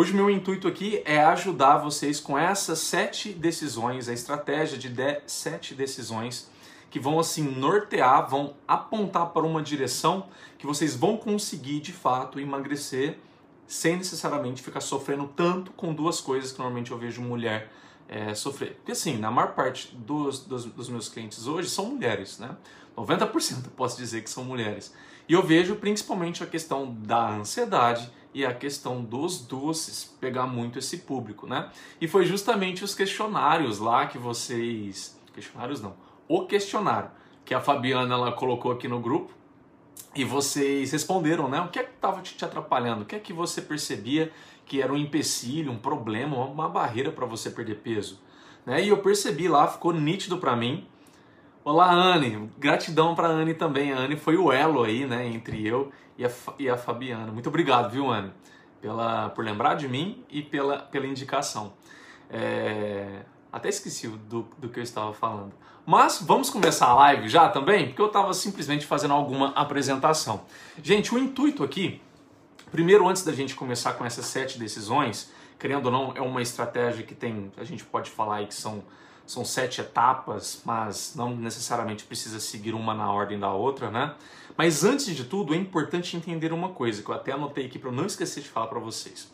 Hoje, meu intuito aqui é ajudar vocês com essas sete decisões, a estratégia de, sete decisões que vão assim nortear, vão apontar para uma direção que vocês vão conseguir de fato emagrecer sem necessariamente ficar sofrendo tanto com duas coisas que normalmente eu vejo mulher é, sofrer. Porque assim, na maior parte dos, dos, dos meus clientes hoje são mulheres, né? 90% posso dizer que são mulheres. E eu vejo principalmente a questão da ansiedade e a questão dos doces pegar muito esse público, né? E foi justamente os questionários lá que vocês. Questionários não. O questionário que a Fabiana ela colocou aqui no grupo e vocês responderam, né? O que é que estava te atrapalhando? O que é que você percebia que era um empecilho, um problema, uma barreira para você perder peso? Né? E eu percebi lá, ficou nítido para mim. Olá, Anne. Gratidão para Anne também. A Anne foi o elo aí, né, entre eu e a, e a Fabiana. Muito obrigado, viu, Anne, pela, por lembrar de mim e pela, pela indicação. É, até esqueci do, do que eu estava falando. Mas vamos começar a live já também, porque eu estava simplesmente fazendo alguma apresentação. Gente, o intuito aqui, primeiro antes da gente começar com essas sete decisões, querendo ou não, é uma estratégia que tem, a gente pode falar aí que são são sete etapas, mas não necessariamente precisa seguir uma na ordem da outra, né? Mas antes de tudo, é importante entender uma coisa que eu até anotei aqui para não esquecer de falar para vocês.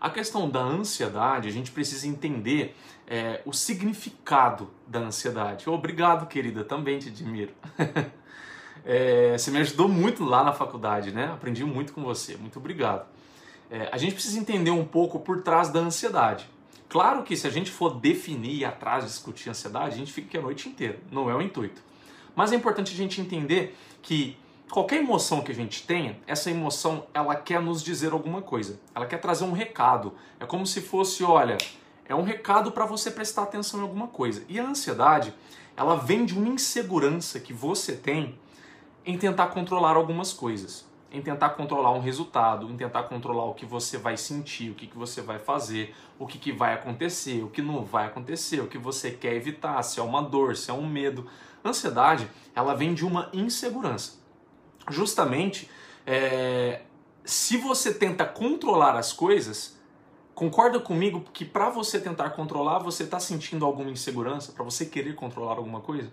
A questão da ansiedade, a gente precisa entender é, o significado da ansiedade. Obrigado, querida, também te admiro. é, você me ajudou muito lá na faculdade, né? Aprendi muito com você, muito obrigado. É, a gente precisa entender um pouco por trás da ansiedade. Claro que se a gente for definir e atrás discutir ansiedade, a gente fica aqui a noite inteira. Não é o intuito. Mas é importante a gente entender que qualquer emoção que a gente tenha, essa emoção ela quer nos dizer alguma coisa. Ela quer trazer um recado. É como se fosse, olha, é um recado para você prestar atenção em alguma coisa. E a ansiedade, ela vem de uma insegurança que você tem em tentar controlar algumas coisas em tentar controlar um resultado, em tentar controlar o que você vai sentir, o que, que você vai fazer, o que, que vai acontecer, o que não vai acontecer, o que você quer evitar, se é uma dor, se é um medo. Ansiedade, ela vem de uma insegurança. Justamente, é, se você tenta controlar as coisas, concorda comigo que para você tentar controlar, você está sentindo alguma insegurança, para você querer controlar alguma coisa?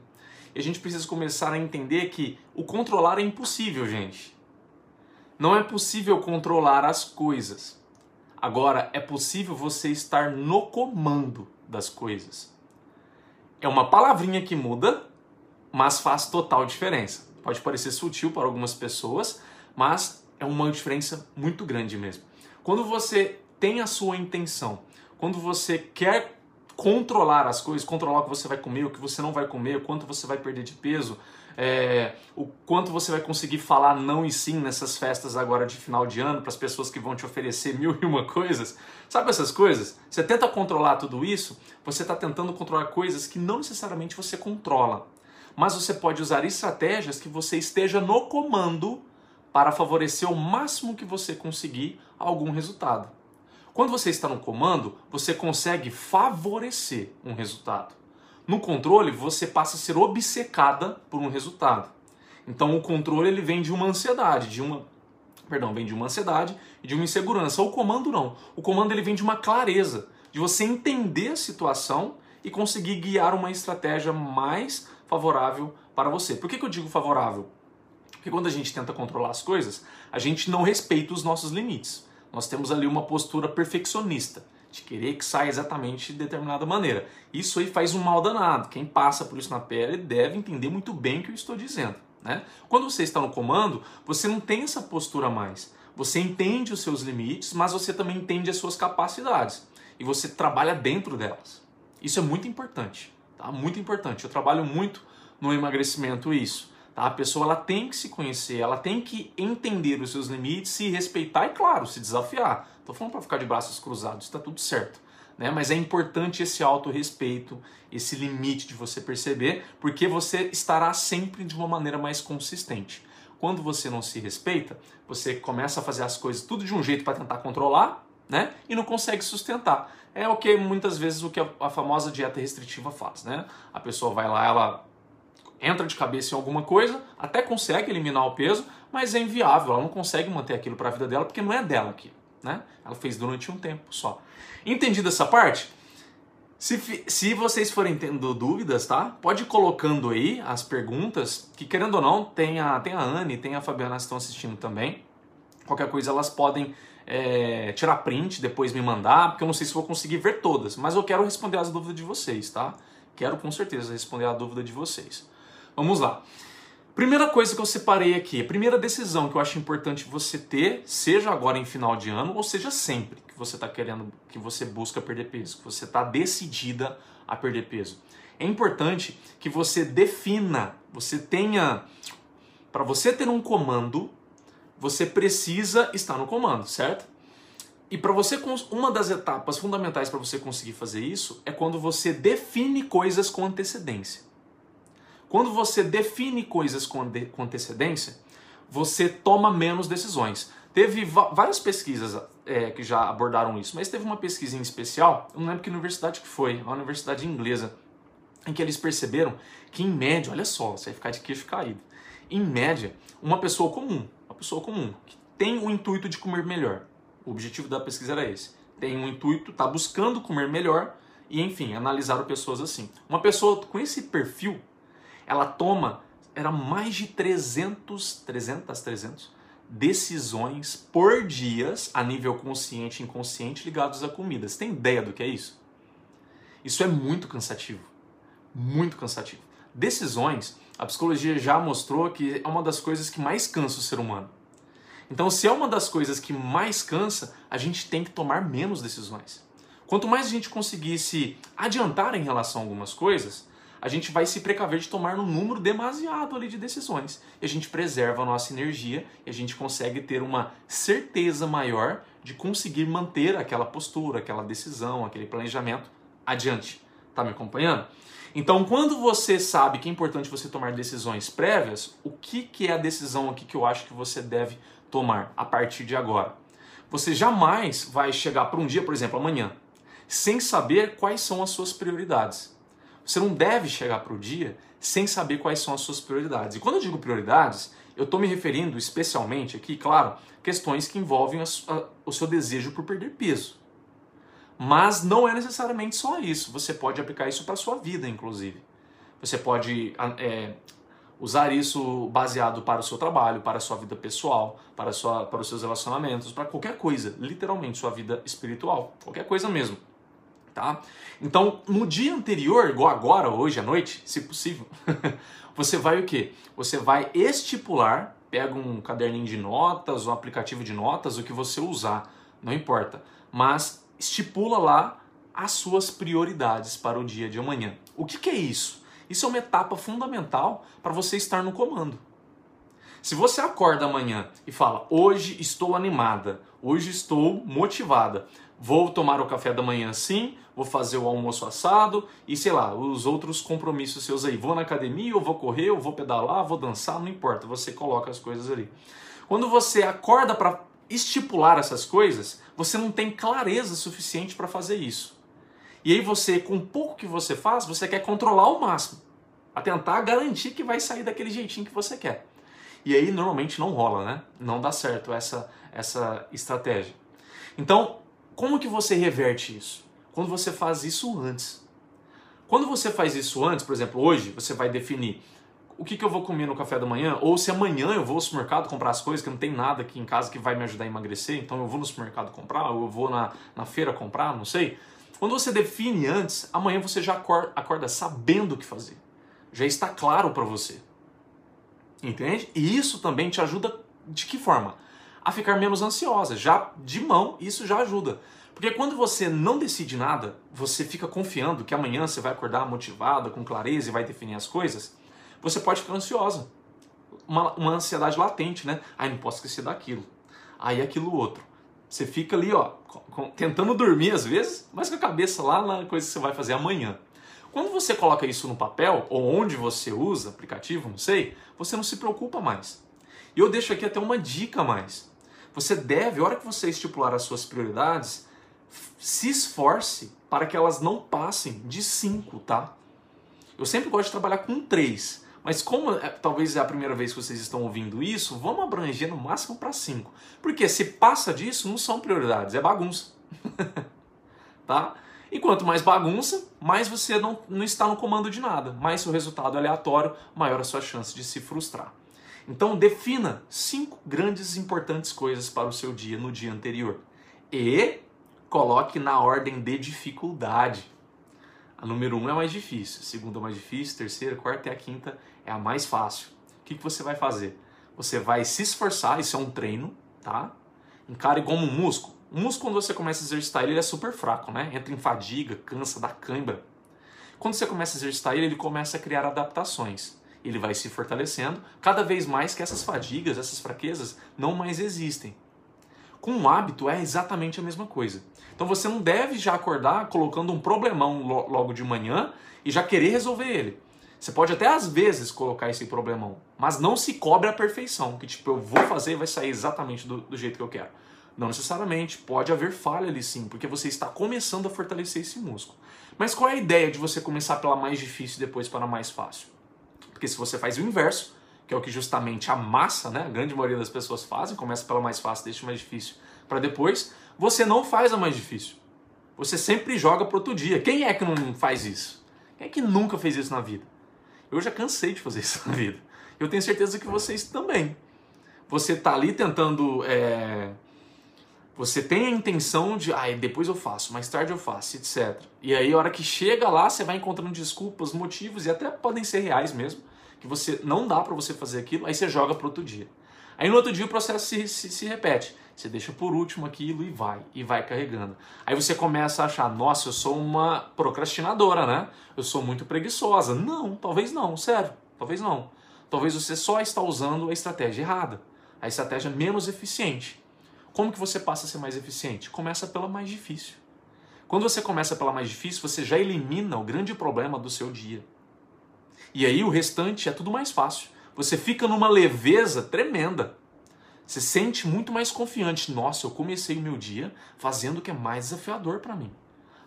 E a gente precisa começar a entender que o controlar é impossível, gente. Não é possível controlar as coisas. Agora, é possível você estar no comando das coisas. É uma palavrinha que muda, mas faz total diferença. Pode parecer sutil para algumas pessoas, mas é uma diferença muito grande mesmo. Quando você tem a sua intenção, quando você quer controlar as coisas, controlar o que você vai comer, o que você não vai comer, quanto você vai perder de peso, é, o quanto você vai conseguir falar não e sim nessas festas agora de final de ano para as pessoas que vão te oferecer mil e uma coisas. Sabe essas coisas? Você tenta controlar tudo isso, você está tentando controlar coisas que não necessariamente você controla. Mas você pode usar estratégias que você esteja no comando para favorecer o máximo que você conseguir algum resultado. Quando você está no comando, você consegue favorecer um resultado. No controle, você passa a ser obcecada por um resultado. Então o controle ele vem de uma ansiedade, de uma perdão, vem de uma ansiedade e de uma insegurança. O comando não. O comando ele vem de uma clareza, de você entender a situação e conseguir guiar uma estratégia mais favorável para você. Por que, que eu digo favorável? Porque quando a gente tenta controlar as coisas, a gente não respeita os nossos limites. Nós temos ali uma postura perfeccionista de querer que saia exatamente de determinada maneira. Isso aí faz um mal danado. Quem passa por isso na pele deve entender muito bem o que eu estou dizendo. Né? Quando você está no comando, você não tem essa postura mais. Você entende os seus limites, mas você também entende as suas capacidades. E você trabalha dentro delas. Isso é muito importante. Tá? Muito importante. Eu trabalho muito no emagrecimento isso. Tá? A pessoa ela tem que se conhecer, ela tem que entender os seus limites, se respeitar e, claro, se desafiar. Tô falando para ficar de braços cruzados, está tudo certo. Né? Mas é importante esse autorrespeito, esse limite de você perceber, porque você estará sempre de uma maneira mais consistente. Quando você não se respeita, você começa a fazer as coisas tudo de um jeito para tentar controlar, né? E não consegue sustentar. É o que muitas vezes o que a, famosa dieta restritiva faz, né? A pessoa vai lá, ela entra de cabeça em alguma coisa, até consegue eliminar o peso, mas é inviável, ela não consegue manter aquilo para a vida dela porque não é dela aqui. Né? Ela fez durante um tempo só. Entendido essa parte? Se, se vocês forem tendo dúvidas, tá? Pode ir colocando aí as perguntas, que querendo ou não, tem a, tem a Anne, tem a Fabiana que estão assistindo também. Qualquer coisa elas podem é, tirar print, depois me mandar, porque eu não sei se vou conseguir ver todas, mas eu quero responder as dúvidas de vocês, tá? Quero com certeza responder a dúvida de vocês. Vamos lá. Primeira coisa que eu separei aqui, a primeira decisão que eu acho importante você ter, seja agora em final de ano ou seja sempre que você está querendo, que você busca perder peso, que você está decidida a perder peso. É importante que você defina, você tenha, para você ter um comando, você precisa estar no comando, certo? E para você, uma das etapas fundamentais para você conseguir fazer isso é quando você define coisas com antecedência. Quando você define coisas com antecedência, você toma menos decisões. Teve várias pesquisas é, que já abordaram isso, mas teve uma pesquisa em especial, eu não lembro que universidade que foi, uma universidade inglesa, em que eles perceberam que em média, olha só, você vai ficar de queixo caído, em média, uma pessoa comum, uma pessoa comum, que tem o intuito de comer melhor, o objetivo da pesquisa era esse, tem um intuito, está buscando comer melhor, e enfim, analisaram pessoas assim. Uma pessoa com esse perfil, ela toma, era mais de 300, 300, 300 decisões por dias a nível consciente e inconsciente ligados a comida. Você tem ideia do que é isso? Isso é muito cansativo. Muito cansativo. Decisões, a psicologia já mostrou que é uma das coisas que mais cansa o ser humano. Então, se é uma das coisas que mais cansa, a gente tem que tomar menos decisões. Quanto mais a gente conseguir se adiantar em relação a algumas coisas, a gente vai se precaver de tomar um número demasiado ali de decisões. E a gente preserva a nossa energia e a gente consegue ter uma certeza maior de conseguir manter aquela postura, aquela decisão, aquele planejamento adiante. Tá me acompanhando? Então, quando você sabe que é importante você tomar decisões prévias, o que, que é a decisão aqui que eu acho que você deve tomar a partir de agora? Você jamais vai chegar para um dia, por exemplo, amanhã, sem saber quais são as suas prioridades. Você não deve chegar para o dia sem saber quais são as suas prioridades. E quando eu digo prioridades, eu estou me referindo especialmente aqui, claro, questões que envolvem a, a, o seu desejo por perder peso. Mas não é necessariamente só isso. Você pode aplicar isso para a sua vida, inclusive. Você pode é, usar isso baseado para o seu trabalho, para a sua vida pessoal, para, sua, para os seus relacionamentos, para qualquer coisa, literalmente, sua vida espiritual, qualquer coisa mesmo tá? Então, no dia anterior, igual agora, hoje à noite, se possível, você vai o quê? Você vai estipular, pega um caderninho de notas, um aplicativo de notas, o que você usar, não importa, mas estipula lá as suas prioridades para o dia de amanhã. O que, que é isso? Isso é uma etapa fundamental para você estar no comando. Se você acorda amanhã e fala, hoje estou animada, hoje estou motivada, vou tomar o café da manhã sim, vou fazer o almoço assado e sei lá, os outros compromissos seus aí. Vou na academia, ou vou correr, ou vou pedalar, vou dançar, não importa, você coloca as coisas ali. Quando você acorda para estipular essas coisas, você não tem clareza suficiente para fazer isso. E aí você, com o pouco que você faz, você quer controlar ao máximo, a tentar garantir que vai sair daquele jeitinho que você quer. E aí normalmente não rola, né? Não dá certo essa essa estratégia. Então, como que você reverte isso? Quando você faz isso antes. Quando você faz isso antes, por exemplo, hoje você vai definir o que, que eu vou comer no café da manhã, ou se amanhã eu vou ao supermercado comprar as coisas, que não tem nada aqui em casa que vai me ajudar a emagrecer, então eu vou no supermercado comprar, ou eu vou na, na feira comprar, não sei. Quando você define antes, amanhã você já acorda, acorda sabendo o que fazer. Já está claro para você. Entende? E isso também te ajuda de que forma? A ficar menos ansiosa. Já de mão, isso já ajuda. Porque quando você não decide nada, você fica confiando que amanhã você vai acordar motivada, com clareza e vai definir as coisas, você pode ficar ansiosa. Uma, uma ansiedade latente, né? Ai, não posso esquecer daquilo. Aí aquilo outro. Você fica ali, ó, tentando dormir às vezes, mas com a cabeça lá na coisa que você vai fazer amanhã. Quando você coloca isso no papel, ou onde você usa aplicativo, não sei, você não se preocupa mais. E eu deixo aqui até uma dica mais. Você deve, a hora que você estipular as suas prioridades, se esforce para que elas não passem de 5, tá? Eu sempre gosto de trabalhar com 3, Mas como é, talvez é a primeira vez que vocês estão ouvindo isso, vamos abranger no máximo para cinco. Porque se passa disso, não são prioridades, é bagunça. tá? E quanto mais bagunça, mais você não, não está no comando de nada. Mais seu resultado é aleatório, maior a sua chance de se frustrar. Então defina cinco grandes e importantes coisas para o seu dia no dia anterior. E coloque na ordem de dificuldade. A número um é mais difícil, a segunda é mais difícil, a terceira, a quarta e a quinta é a mais fácil. O que, que você vai fazer? Você vai se esforçar, isso é um treino, tá? Encare como um músculo. O músculo, quando você começa a exercitar ele, ele é super fraco, né? Entra em fadiga, cansa, dá cãibra. Quando você começa a exercitar ele, ele começa a criar adaptações. Ele vai se fortalecendo cada vez mais que essas fadigas, essas fraquezas não mais existem. Com um hábito é exatamente a mesma coisa. Então você não deve já acordar colocando um problemão logo de manhã e já querer resolver ele. Você pode até às vezes colocar esse problemão, mas não se cobre a perfeição, que tipo, eu vou fazer e vai sair exatamente do, do jeito que eu quero. Não necessariamente, pode haver falha ali sim, porque você está começando a fortalecer esse músculo. Mas qual é a ideia de você começar pela mais difícil e depois para a mais fácil? Porque se você faz o inverso, que é o que justamente a massa, né, a grande maioria das pessoas fazem, começa pela mais fácil, deixa mais difícil para depois, você não faz a mais difícil. Você sempre joga para outro dia. Quem é que não faz isso? Quem é que nunca fez isso na vida? Eu já cansei de fazer isso na vida. Eu tenho certeza que vocês também. Você tá ali tentando. É... Você tem a intenção de, ah, depois eu faço, mais tarde eu faço, etc. E aí, a hora que chega lá, você vai encontrando desculpas, motivos, e até podem ser reais mesmo, que você não dá para você fazer aquilo, aí você joga para outro dia. Aí no outro dia o processo se, se, se repete. Você deixa por último aquilo e vai, e vai carregando. Aí você começa a achar, nossa, eu sou uma procrastinadora, né? Eu sou muito preguiçosa. Não, talvez não, sério, talvez não. Talvez você só está usando a estratégia errada, a estratégia menos eficiente. Como que você passa a ser mais eficiente? Começa pela mais difícil. Quando você começa pela mais difícil, você já elimina o grande problema do seu dia. E aí o restante é tudo mais fácil. Você fica numa leveza tremenda. Você sente muito mais confiante. Nossa, eu comecei o meu dia fazendo o que é mais desafiador para mim.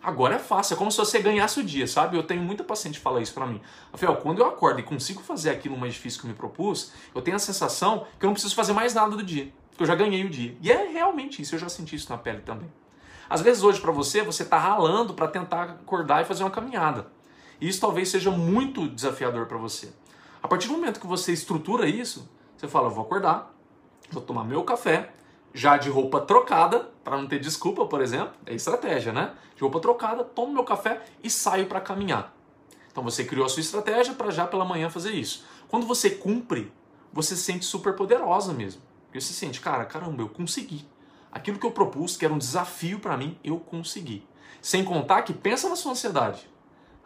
Agora é fácil, é como se você ganhasse o dia, sabe? Eu tenho muita paciente que fala isso para mim. Rafael, quando eu acordo e consigo fazer aquilo mais difícil que eu me propus, eu tenho a sensação que eu não preciso fazer mais nada do dia, que eu já ganhei o dia. E é realmente isso, eu já senti isso na pele também. Às vezes hoje para você, você tá ralando para tentar acordar e fazer uma caminhada. E isso talvez seja muito desafiador para você. A partir do momento que você estrutura isso, você fala, vou acordar, Vou tomar meu café, já de roupa trocada, para não ter desculpa, por exemplo, é estratégia, né? De roupa trocada, tomo meu café e saio para caminhar. Então você criou a sua estratégia para já pela manhã fazer isso. Quando você cumpre, você se sente super poderosa mesmo. Porque você sente, cara, caramba, eu consegui. Aquilo que eu propus, que era um desafio para mim, eu consegui. Sem contar que pensa na sua ansiedade.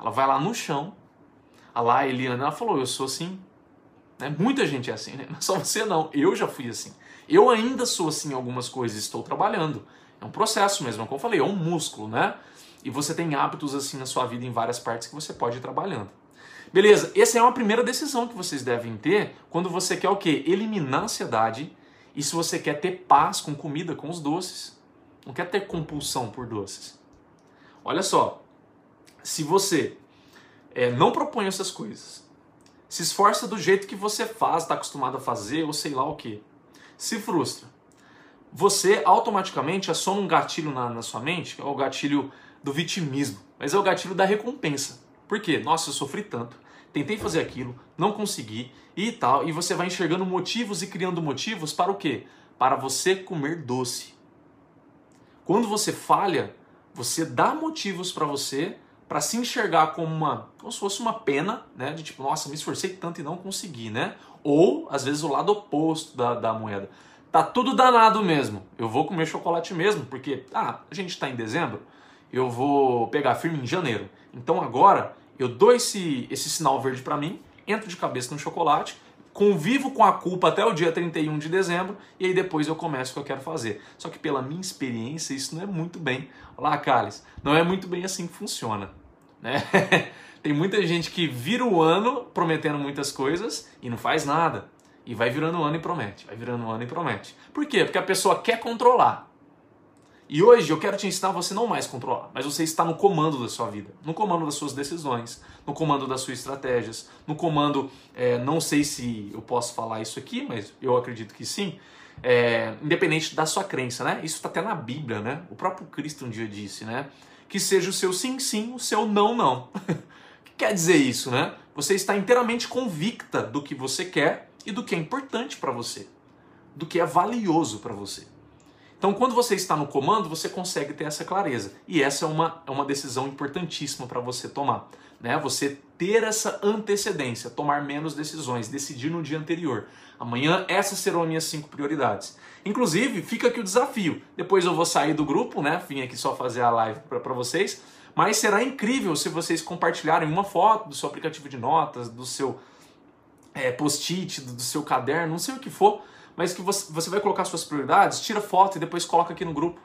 Ela vai lá no chão. A lá, a Eliana, ela falou, eu sou assim, né? Muita gente é assim, né? não é só você não. Eu já fui assim. Eu ainda sou assim em algumas coisas, estou trabalhando. É um processo mesmo, como eu falei, é um músculo, né? E você tem hábitos assim na sua vida em várias partes que você pode ir trabalhando. Beleza, essa é uma primeira decisão que vocês devem ter quando você quer o quê? Eliminar a ansiedade e se você quer ter paz com comida, com os doces. Não quer ter compulsão por doces. Olha só, se você é, não propõe essas coisas, se esforça do jeito que você faz, está acostumado a fazer, ou sei lá o que. Se frustra. Você automaticamente aciona um gatilho na, na sua mente, que é o gatilho do vitimismo, mas é o gatilho da recompensa. Por quê? Nossa, eu sofri tanto, tentei fazer aquilo, não consegui e tal, e você vai enxergando motivos e criando motivos para o quê? Para você comer doce. Quando você falha, você dá motivos para você para se enxergar como uma, como se fosse uma pena, né? De tipo, nossa, me esforcei tanto e não consegui, né? Ou, às vezes, o lado oposto da, da moeda. Tá tudo danado mesmo. Eu vou comer chocolate mesmo, porque, ah, a gente está em dezembro, eu vou pegar firme em janeiro. Então agora eu dou esse, esse sinal verde para mim, entro de cabeça no chocolate, convivo com a culpa até o dia 31 de dezembro e aí depois eu começo o que eu quero fazer. Só que pela minha experiência, isso não é muito bem. Olá, Carlos, não é muito bem assim que funciona. Né? Tem muita gente que vira o ano prometendo muitas coisas e não faz nada. E vai virando o ano e promete, vai virando o ano e promete. Por quê? Porque a pessoa quer controlar. E hoje eu quero te ensinar você não mais controlar, mas você está no comando da sua vida, no comando das suas decisões, no comando das suas estratégias, no comando, é, não sei se eu posso falar isso aqui, mas eu acredito que sim, é, independente da sua crença, né? Isso está até na Bíblia, né? O próprio Cristo um dia disse, né? Que seja o seu sim, sim, o seu não, não. o que quer dizer isso, né? Você está inteiramente convicta do que você quer e do que é importante para você, do que é valioso para você. Então, quando você está no comando, você consegue ter essa clareza. E essa é uma, é uma decisão importantíssima para você tomar. Né? Você ter essa antecedência, tomar menos decisões, decidir no dia anterior. Amanhã essas serão as minhas cinco prioridades. Inclusive, fica aqui o desafio. Depois eu vou sair do grupo, né? Vim aqui só fazer a live para vocês. Mas será incrível se vocês compartilharem uma foto do seu aplicativo de notas, do seu é, post-it, do seu caderno, não sei o que for, mas que você, você vai colocar suas prioridades, tira foto e depois coloca aqui no grupo.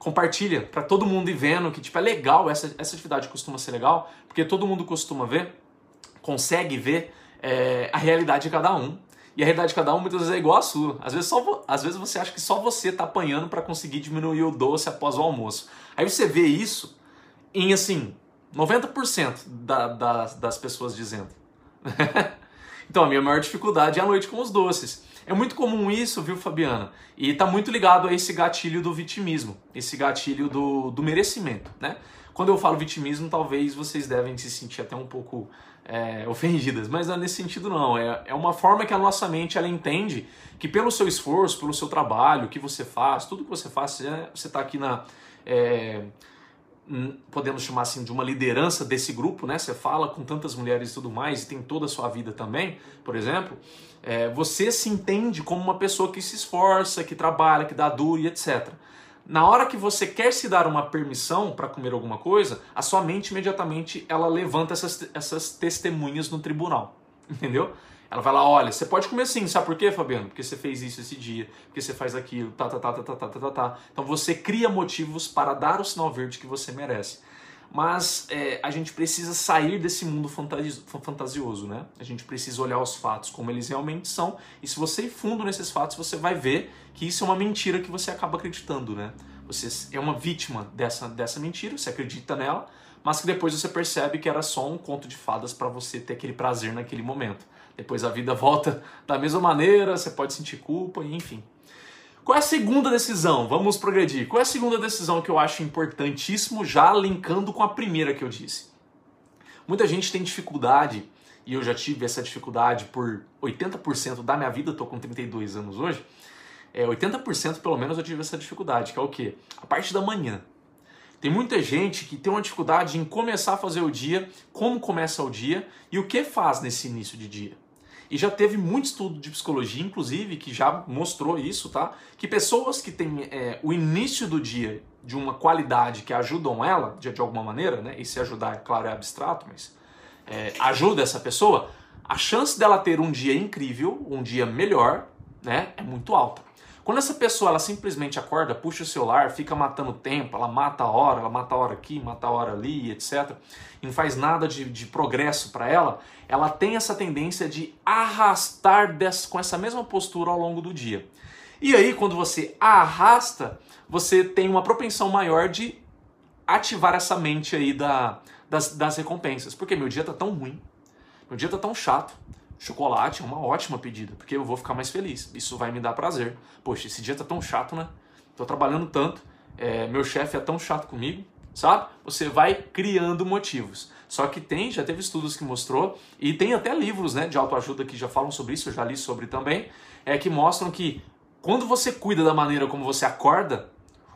Compartilha para todo mundo ir vendo que tipo é legal, essa, essa atividade costuma ser legal, porque todo mundo costuma ver, consegue ver é, a realidade de cada um. E a realidade de cada um muitas vezes é igual à sua. Às vezes, só, às vezes você acha que só você está apanhando para conseguir diminuir o doce após o almoço. Aí você vê isso em assim, 90% da, das, das pessoas dizendo. então a minha maior dificuldade é a noite com os doces. É muito comum isso, viu, Fabiana? E está muito ligado a esse gatilho do vitimismo, esse gatilho do, do merecimento, né? Quando eu falo vitimismo, talvez vocês devem se sentir até um pouco é, ofendidas, mas não é nesse sentido não. É, é uma forma que a nossa mente ela entende que pelo seu esforço, pelo seu trabalho, o que você faz, tudo que você faz, você está aqui na... É, podemos chamar assim de uma liderança desse grupo, né? Você fala com tantas mulheres e tudo mais, e tem toda a sua vida também, por exemplo é, você se entende como uma pessoa que se esforça, que trabalha, que dá duro e etc. Na hora que você quer se dar uma permissão para comer alguma coisa, a sua mente imediatamente ela levanta essas, essas testemunhas no tribunal, entendeu? Ela vai lá, olha, você pode comer sim, sabe por quê, Fabiano? Porque você fez isso esse dia, porque você faz aquilo, tá, tá, tá, tá, tá, tá, tá, tá. Então você cria motivos para dar o sinal verde que você merece mas é, a gente precisa sair desse mundo fantasioso, né? A gente precisa olhar os fatos como eles realmente são, e se você ir fundo nesses fatos, você vai ver que isso é uma mentira que você acaba acreditando, né? Você é uma vítima dessa, dessa mentira, você acredita nela, mas que depois você percebe que era só um conto de fadas para você ter aquele prazer naquele momento. Depois a vida volta da mesma maneira, você pode sentir culpa, enfim. Qual é a segunda decisão? Vamos progredir. Qual é a segunda decisão que eu acho importantíssimo, já linkando com a primeira que eu disse? Muita gente tem dificuldade, e eu já tive essa dificuldade por 80% da minha vida, estou com 32 anos hoje. É, 80% pelo menos eu tive essa dificuldade, que é o quê? A parte da manhã. Tem muita gente que tem uma dificuldade em começar a fazer o dia, como começa o dia e o que faz nesse início de dia. E já teve muito estudo de psicologia, inclusive, que já mostrou isso, tá? Que pessoas que têm é, o início do dia de uma qualidade que ajudam ela, de, de alguma maneira, né? E se ajudar, é claro, é abstrato, mas é, ajuda essa pessoa, a chance dela ter um dia incrível, um dia melhor, né? É muito alta. Quando essa pessoa ela simplesmente acorda, puxa o celular, fica matando tempo, ela mata a hora, ela mata a hora aqui, mata a hora ali, etc. E não faz nada de, de progresso para ela, ela tem essa tendência de arrastar dessa, com essa mesma postura ao longo do dia. E aí, quando você arrasta, você tem uma propensão maior de ativar essa mente aí da, das, das recompensas. Porque meu dia tá tão ruim, meu dia tá tão chato, chocolate é uma ótima pedida, porque eu vou ficar mais feliz. Isso vai me dar prazer. Poxa, esse dia tá tão chato, né? Tô trabalhando tanto, é, meu chefe é tão chato comigo, sabe? Você vai criando motivos. Só que tem, já teve estudos que mostrou, e tem até livros né, de autoajuda que já falam sobre isso, eu já li sobre também, é que mostram que quando você cuida da maneira como você acorda,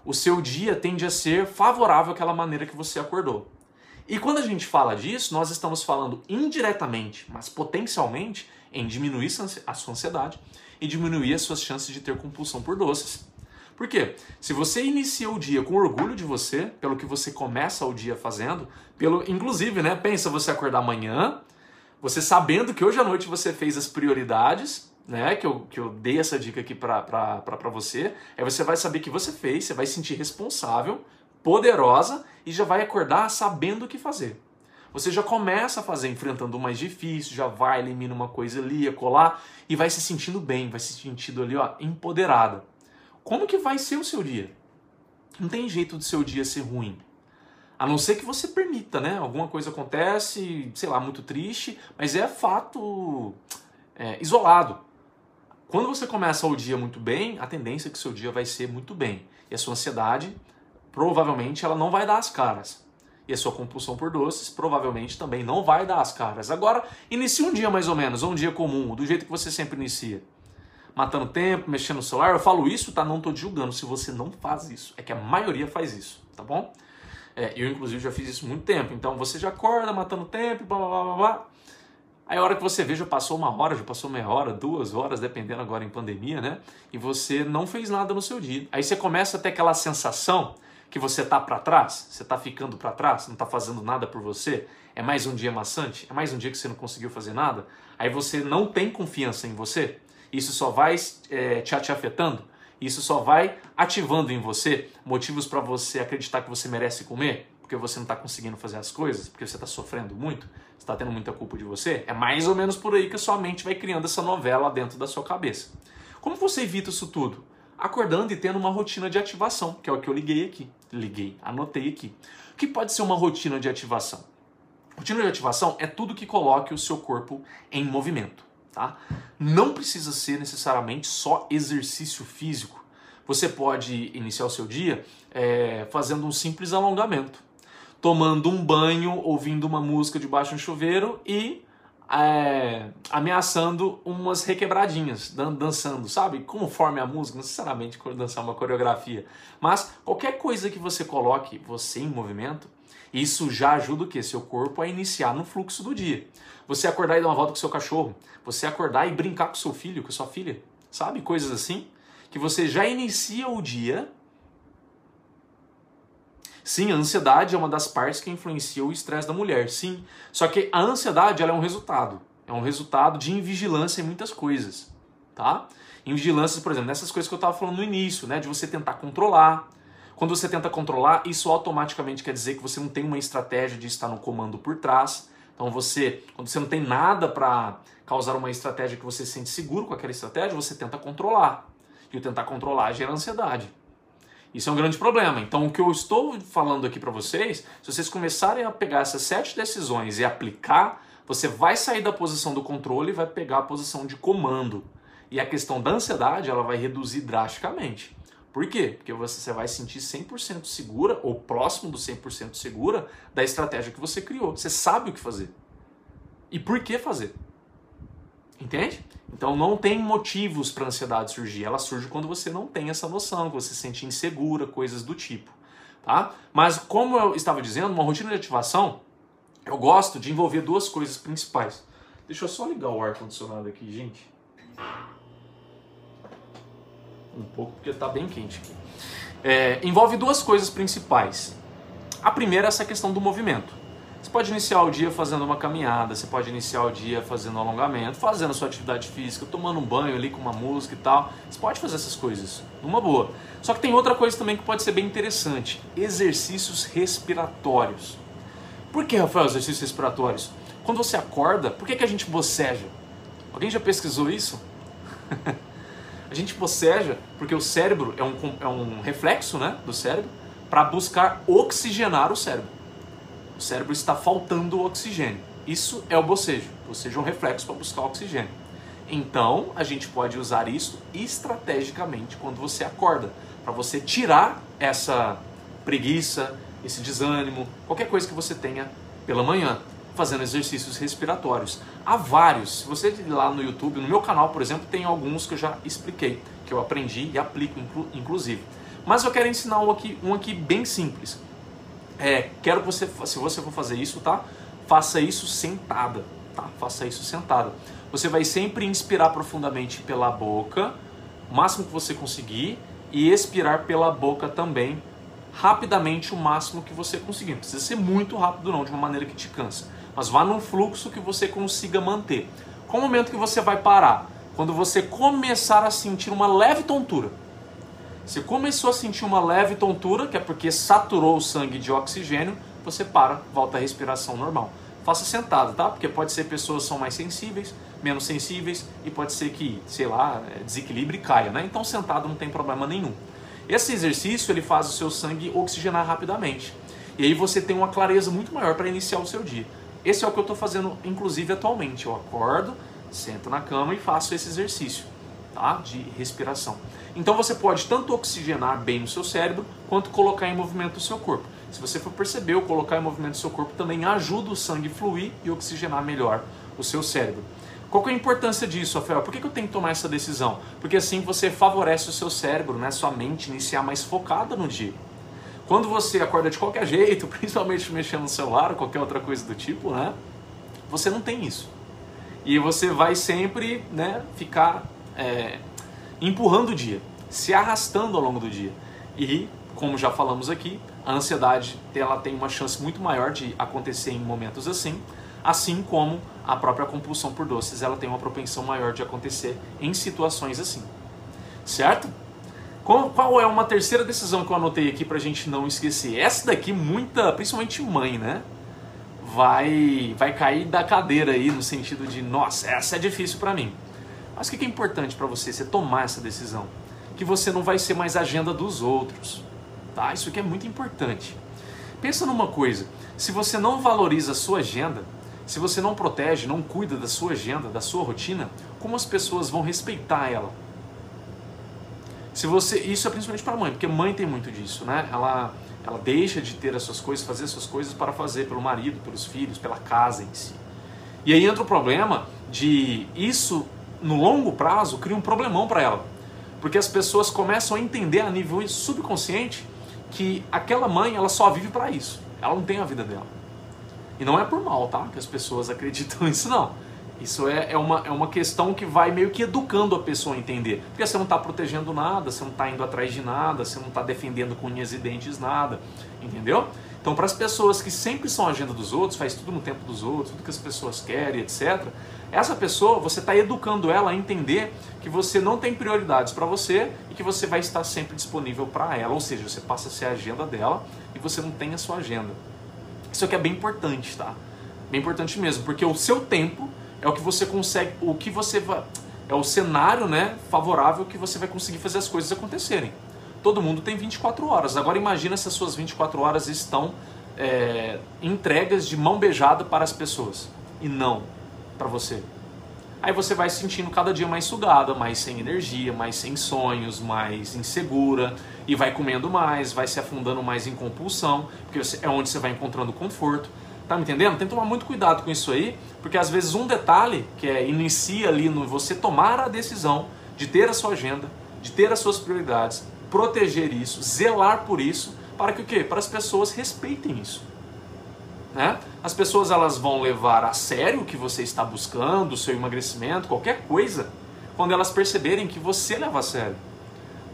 o seu dia tende a ser favorável àquela maneira que você acordou. E quando a gente fala disso, nós estamos falando indiretamente, mas potencialmente, em diminuir a sua ansiedade e diminuir as suas chances de ter compulsão por doces. Por quê? Se você inicia o dia com orgulho de você, pelo que você começa o dia fazendo, pelo inclusive, né, pensa você acordar amanhã, você sabendo que hoje à noite você fez as prioridades, né, que eu, que eu dei essa dica aqui para você, aí você vai saber que você fez, você vai se sentir responsável poderosa e já vai acordar sabendo o que fazer. Você já começa a fazer enfrentando o mais difícil, já vai, elimina uma coisa ali, colar e vai se sentindo bem, vai se sentindo ali ó, empoderada. Como que vai ser o seu dia? Não tem jeito do seu dia ser ruim. A não ser que você permita, né? Alguma coisa acontece, sei lá, muito triste, mas é fato é, isolado. Quando você começa o dia muito bem, a tendência é que seu dia vai ser muito bem. E a sua ansiedade, provavelmente, ela não vai dar as caras. E a sua compulsão por doces, provavelmente, também não vai dar as caras. Agora, inicie um dia mais ou menos, ou um dia comum, do jeito que você sempre inicia. Matando tempo, mexendo no celular. Eu falo isso, tá? Não tô te julgando se você não faz isso. É que a maioria faz isso, tá bom? É, eu, inclusive, já fiz isso muito tempo. Então, você já acorda matando tempo, blá, blá, blá, blá. Aí a hora que você vê, já passou uma hora, já passou meia hora, duas horas, dependendo agora em pandemia, né? E você não fez nada no seu dia. Aí você começa a ter aquela sensação que você tá para trás, você tá ficando para trás, não tá fazendo nada por você. É mais um dia maçante, é mais um dia que você não conseguiu fazer nada. Aí você não tem confiança em você. Isso só vai é, te, te afetando. Isso só vai ativando em você motivos para você acreditar que você merece comer, porque você não está conseguindo fazer as coisas, porque você está sofrendo muito, está tendo muita culpa de você. É mais ou menos por aí que a sua mente vai criando essa novela dentro da sua cabeça. Como você evita isso tudo? Acordando e tendo uma rotina de ativação, que é o que eu liguei aqui. Liguei, anotei aqui. O que pode ser uma rotina de ativação? Rotina de ativação é tudo que coloque o seu corpo em movimento, tá? Não precisa ser necessariamente só exercício físico. Você pode iniciar o seu dia é, fazendo um simples alongamento tomando um banho, ouvindo uma música debaixo de um chuveiro e é, ameaçando umas requebradinhas, dan dançando, sabe? Conforme a música, não necessariamente dançar uma coreografia, mas qualquer coisa que você coloque você em movimento, isso já ajuda o que? Seu corpo a iniciar no fluxo do dia. Você acordar e dar uma volta com seu cachorro, você acordar e brincar com seu filho, com sua filha, sabe? Coisas assim, que você já inicia o dia Sim, a ansiedade é uma das partes que influencia o estresse da mulher, sim. Só que a ansiedade ela é um resultado. É um resultado de invigilância em muitas coisas, tá? Invigilância, por exemplo, nessas coisas que eu estava falando no início, né? De você tentar controlar. Quando você tenta controlar, isso automaticamente quer dizer que você não tem uma estratégia de estar no comando por trás. Então você, quando você não tem nada para causar uma estratégia que você se sente seguro com aquela estratégia, você tenta controlar. E o tentar controlar gera ansiedade. Isso é um grande problema. Então, o que eu estou falando aqui para vocês, se vocês começarem a pegar essas sete decisões e aplicar, você vai sair da posição do controle e vai pegar a posição de comando. E a questão da ansiedade, ela vai reduzir drasticamente. Por quê? Porque você vai sentir 100% segura ou próximo do 100% segura da estratégia que você criou. Você sabe o que fazer. E por que fazer? Entende? Então não tem motivos para a ansiedade surgir. Ela surge quando você não tem essa noção, que você se sente insegura, coisas do tipo. Tá? Mas como eu estava dizendo, uma rotina de ativação, eu gosto de envolver duas coisas principais. Deixa eu só ligar o ar-condicionado aqui, gente. Um pouco, porque está bem quente aqui. É, envolve duas coisas principais. A primeira é essa questão do movimento. Você pode iniciar o dia fazendo uma caminhada, você pode iniciar o dia fazendo um alongamento, fazendo a sua atividade física, tomando um banho ali com uma música e tal. Você pode fazer essas coisas, numa boa. Só que tem outra coisa também que pode ser bem interessante: exercícios respiratórios. Por que, Rafael, exercícios respiratórios? Quando você acorda, por que, que a gente boceja? Alguém já pesquisou isso? a gente boceja porque o cérebro é um, é um reflexo né, do cérebro para buscar oxigenar o cérebro. O cérebro está faltando oxigênio. Isso é o bocejo. O bocejo é um reflexo para buscar oxigênio. Então, a gente pode usar isso estrategicamente quando você acorda, para você tirar essa preguiça, esse desânimo, qualquer coisa que você tenha pela manhã, fazendo exercícios respiratórios. Há vários. Se você ir lá no YouTube, no meu canal, por exemplo, tem alguns que eu já expliquei, que eu aprendi e aplico inclusive. Mas eu quero ensinar um aqui, um aqui bem simples. É, quero que você, se você for fazer isso, tá? Faça isso sentada, tá? Faça isso sentada. Você vai sempre inspirar profundamente pela boca, o máximo que você conseguir, e expirar pela boca também, rapidamente o máximo que você conseguir. Não precisa ser muito rápido não, de uma maneira que te cansa. Mas vá num fluxo que você consiga manter. Qual o momento que você vai parar? Quando você começar a sentir uma leve tontura se começou a sentir uma leve tontura, que é porque saturou o sangue de oxigênio, você para, volta à respiração normal. Faça sentado, tá? Porque pode ser pessoas são mais sensíveis, menos sensíveis e pode ser que, sei lá, é, desequilibre e caia, né? Então sentado não tem problema nenhum. Esse exercício ele faz o seu sangue oxigenar rapidamente. E aí você tem uma clareza muito maior para iniciar o seu dia. Esse é o que eu estou fazendo, inclusive, atualmente. Eu acordo, sento na cama e faço esse exercício tá? de respiração. Então você pode tanto oxigenar bem o seu cérebro, quanto colocar em movimento o seu corpo. Se você for perceber, o colocar em movimento o seu corpo também ajuda o sangue fluir e oxigenar melhor o seu cérebro. Qual é a importância disso, Rafael? Por que, eu tenho que tomar essa decisão? Porque assim você favorece o seu cérebro, né, sua mente iniciar mais focada no dia. Quando você acorda de qualquer jeito, principalmente mexendo no celular ou qualquer outra coisa do tipo, né, você não tem isso. E você vai sempre né, ficar é, empurrando o dia, se arrastando ao longo do dia. E, como já falamos aqui, a ansiedade ela tem uma chance muito maior de acontecer em momentos assim, assim como a própria compulsão por doces, ela tem uma propensão maior de acontecer em situações assim. Certo? Qual é uma terceira decisão que eu anotei aqui para a gente não esquecer? Essa daqui, muita, principalmente mãe, né? Vai, vai cair da cadeira aí no sentido de, nossa, essa é difícil para mim. Mas o que é importante para você? Você tomar essa decisão. Que você não vai ser mais agenda dos outros. Tá? Isso aqui é muito importante. Pensa numa coisa: se você não valoriza a sua agenda, se você não protege, não cuida da sua agenda, da sua rotina, como as pessoas vão respeitar ela? Se você, isso é principalmente para mãe, porque mãe tem muito disso, né? Ela, ela deixa de ter as suas coisas, fazer as suas coisas para fazer pelo marido, pelos filhos, pela casa em si. E aí entra o problema de isso no longo prazo cria um problemão para ela. Porque as pessoas começam a entender a nível subconsciente que aquela mãe ela só vive para isso. Ela não tem a vida dela. E não é por mal, tá? Que as pessoas acreditam nisso, não. Isso é, é, uma, é uma questão que vai meio que educando a pessoa a entender. Porque você não está protegendo nada, você não está indo atrás de nada, você não está defendendo com unhas e dentes nada. Entendeu? Então, para as pessoas que sempre são agenda dos outros, faz tudo no tempo dos outros, tudo que as pessoas querem, etc. Essa pessoa, você está educando ela a entender que você não tem prioridades para você e que você vai estar sempre disponível para ela. Ou seja, você passa a ser a agenda dela e você não tem a sua agenda. Isso aqui é bem importante, tá? Bem importante mesmo, porque o seu tempo é o que você consegue, o que você vai, é o cenário, né, favorável que você vai conseguir fazer as coisas acontecerem. Todo mundo tem 24 horas. Agora imagina se as suas 24 horas estão é, entregas de mão beijada para as pessoas e não para você. Aí você vai se sentindo cada dia mais sugada, mais sem energia, mais sem sonhos, mais insegura e vai comendo mais, vai se afundando mais em compulsão, porque é onde você vai encontrando conforto. Tá me entendendo? Tem que tomar muito cuidado com isso aí, porque às vezes um detalhe que é, inicia ali no você tomar a decisão de ter a sua agenda, de ter as suas prioridades, proteger isso, zelar por isso, para que o quê? Para as pessoas respeitem isso. Né? As pessoas elas vão levar a sério o que você está buscando, o seu emagrecimento, qualquer coisa, quando elas perceberem que você leva a sério.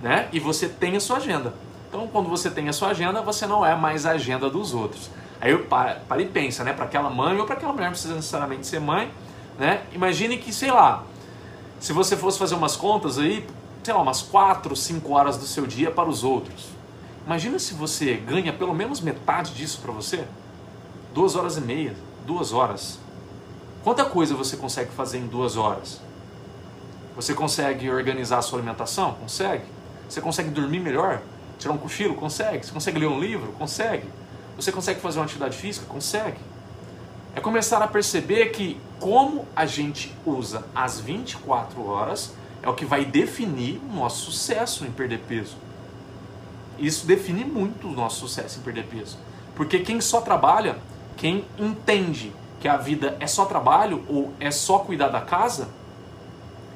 Né? E você tem a sua agenda. Então, quando você tem a sua agenda, você não é mais a agenda dos outros. Aí eu para e pensa, né? Para aquela mãe ou para aquela mulher, não precisa necessariamente ser mãe, né? Imagine que, sei lá, se você fosse fazer umas contas aí, sei lá, umas 4, 5 horas do seu dia para os outros. Imagina se você ganha pelo menos metade disso para você. Duas horas e meia, duas horas. Quanta coisa você consegue fazer em duas horas? Você consegue organizar a sua alimentação? Consegue. Você consegue dormir melhor? Tirar um cochilo? Consegue. Você consegue ler um livro? Consegue. Você consegue fazer uma atividade física? Consegue. É começar a perceber que como a gente usa as 24 horas é o que vai definir o nosso sucesso em perder peso. Isso define muito o nosso sucesso em perder peso. Porque quem só trabalha, quem entende que a vida é só trabalho ou é só cuidar da casa,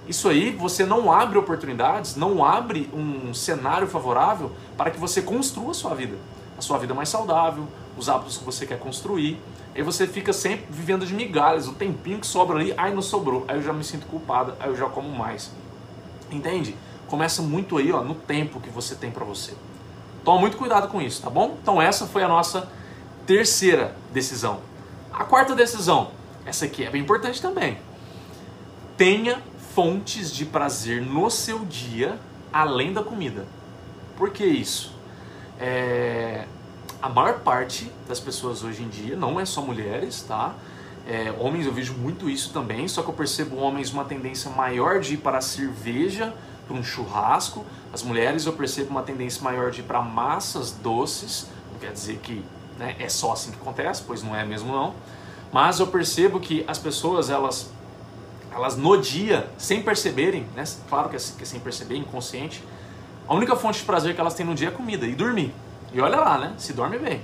isso aí você não abre oportunidades, não abre um cenário favorável para que você construa a sua vida. A sua vida mais saudável, os hábitos que você quer construir. Aí você fica sempre vivendo de migalhas, o tempinho que sobra ali, ai não sobrou, aí eu já me sinto culpada, aí eu já como mais. Entende? Começa muito aí, ó, no tempo que você tem para você. Toma muito cuidado com isso, tá bom? Então essa foi a nossa terceira decisão. A quarta decisão, essa aqui é bem importante também. Tenha fontes de prazer no seu dia além da comida. Por que isso? É... A maior parte das pessoas hoje em dia, não é só mulheres, tá? É, homens eu vejo muito isso também, só que eu percebo homens uma tendência maior de ir para a cerveja para um churrasco. As mulheres eu percebo uma tendência maior de ir para massas doces, não quer dizer que né, é só assim que acontece, pois não é mesmo não. Mas eu percebo que as pessoas, elas, elas no dia, sem perceberem, né, claro que é, que é sem perceber, inconsciente, a única fonte de prazer que elas têm no dia é comida e dormir. E olha lá, né? Se dorme bem.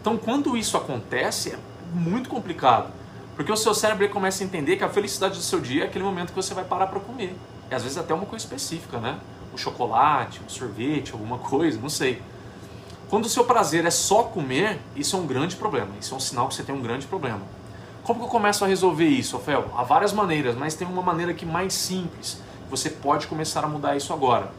Então, quando isso acontece, é muito complicado. Porque o seu cérebro começa a entender que a felicidade do seu dia é aquele momento que você vai parar para comer. E às vezes até uma coisa específica, né? Um chocolate, um sorvete, alguma coisa, não sei. Quando o seu prazer é só comer, isso é um grande problema. Isso é um sinal que você tem um grande problema. Como que eu começo a resolver isso, Rafael? Há várias maneiras, mas tem uma maneira que mais simples. Você pode começar a mudar isso agora.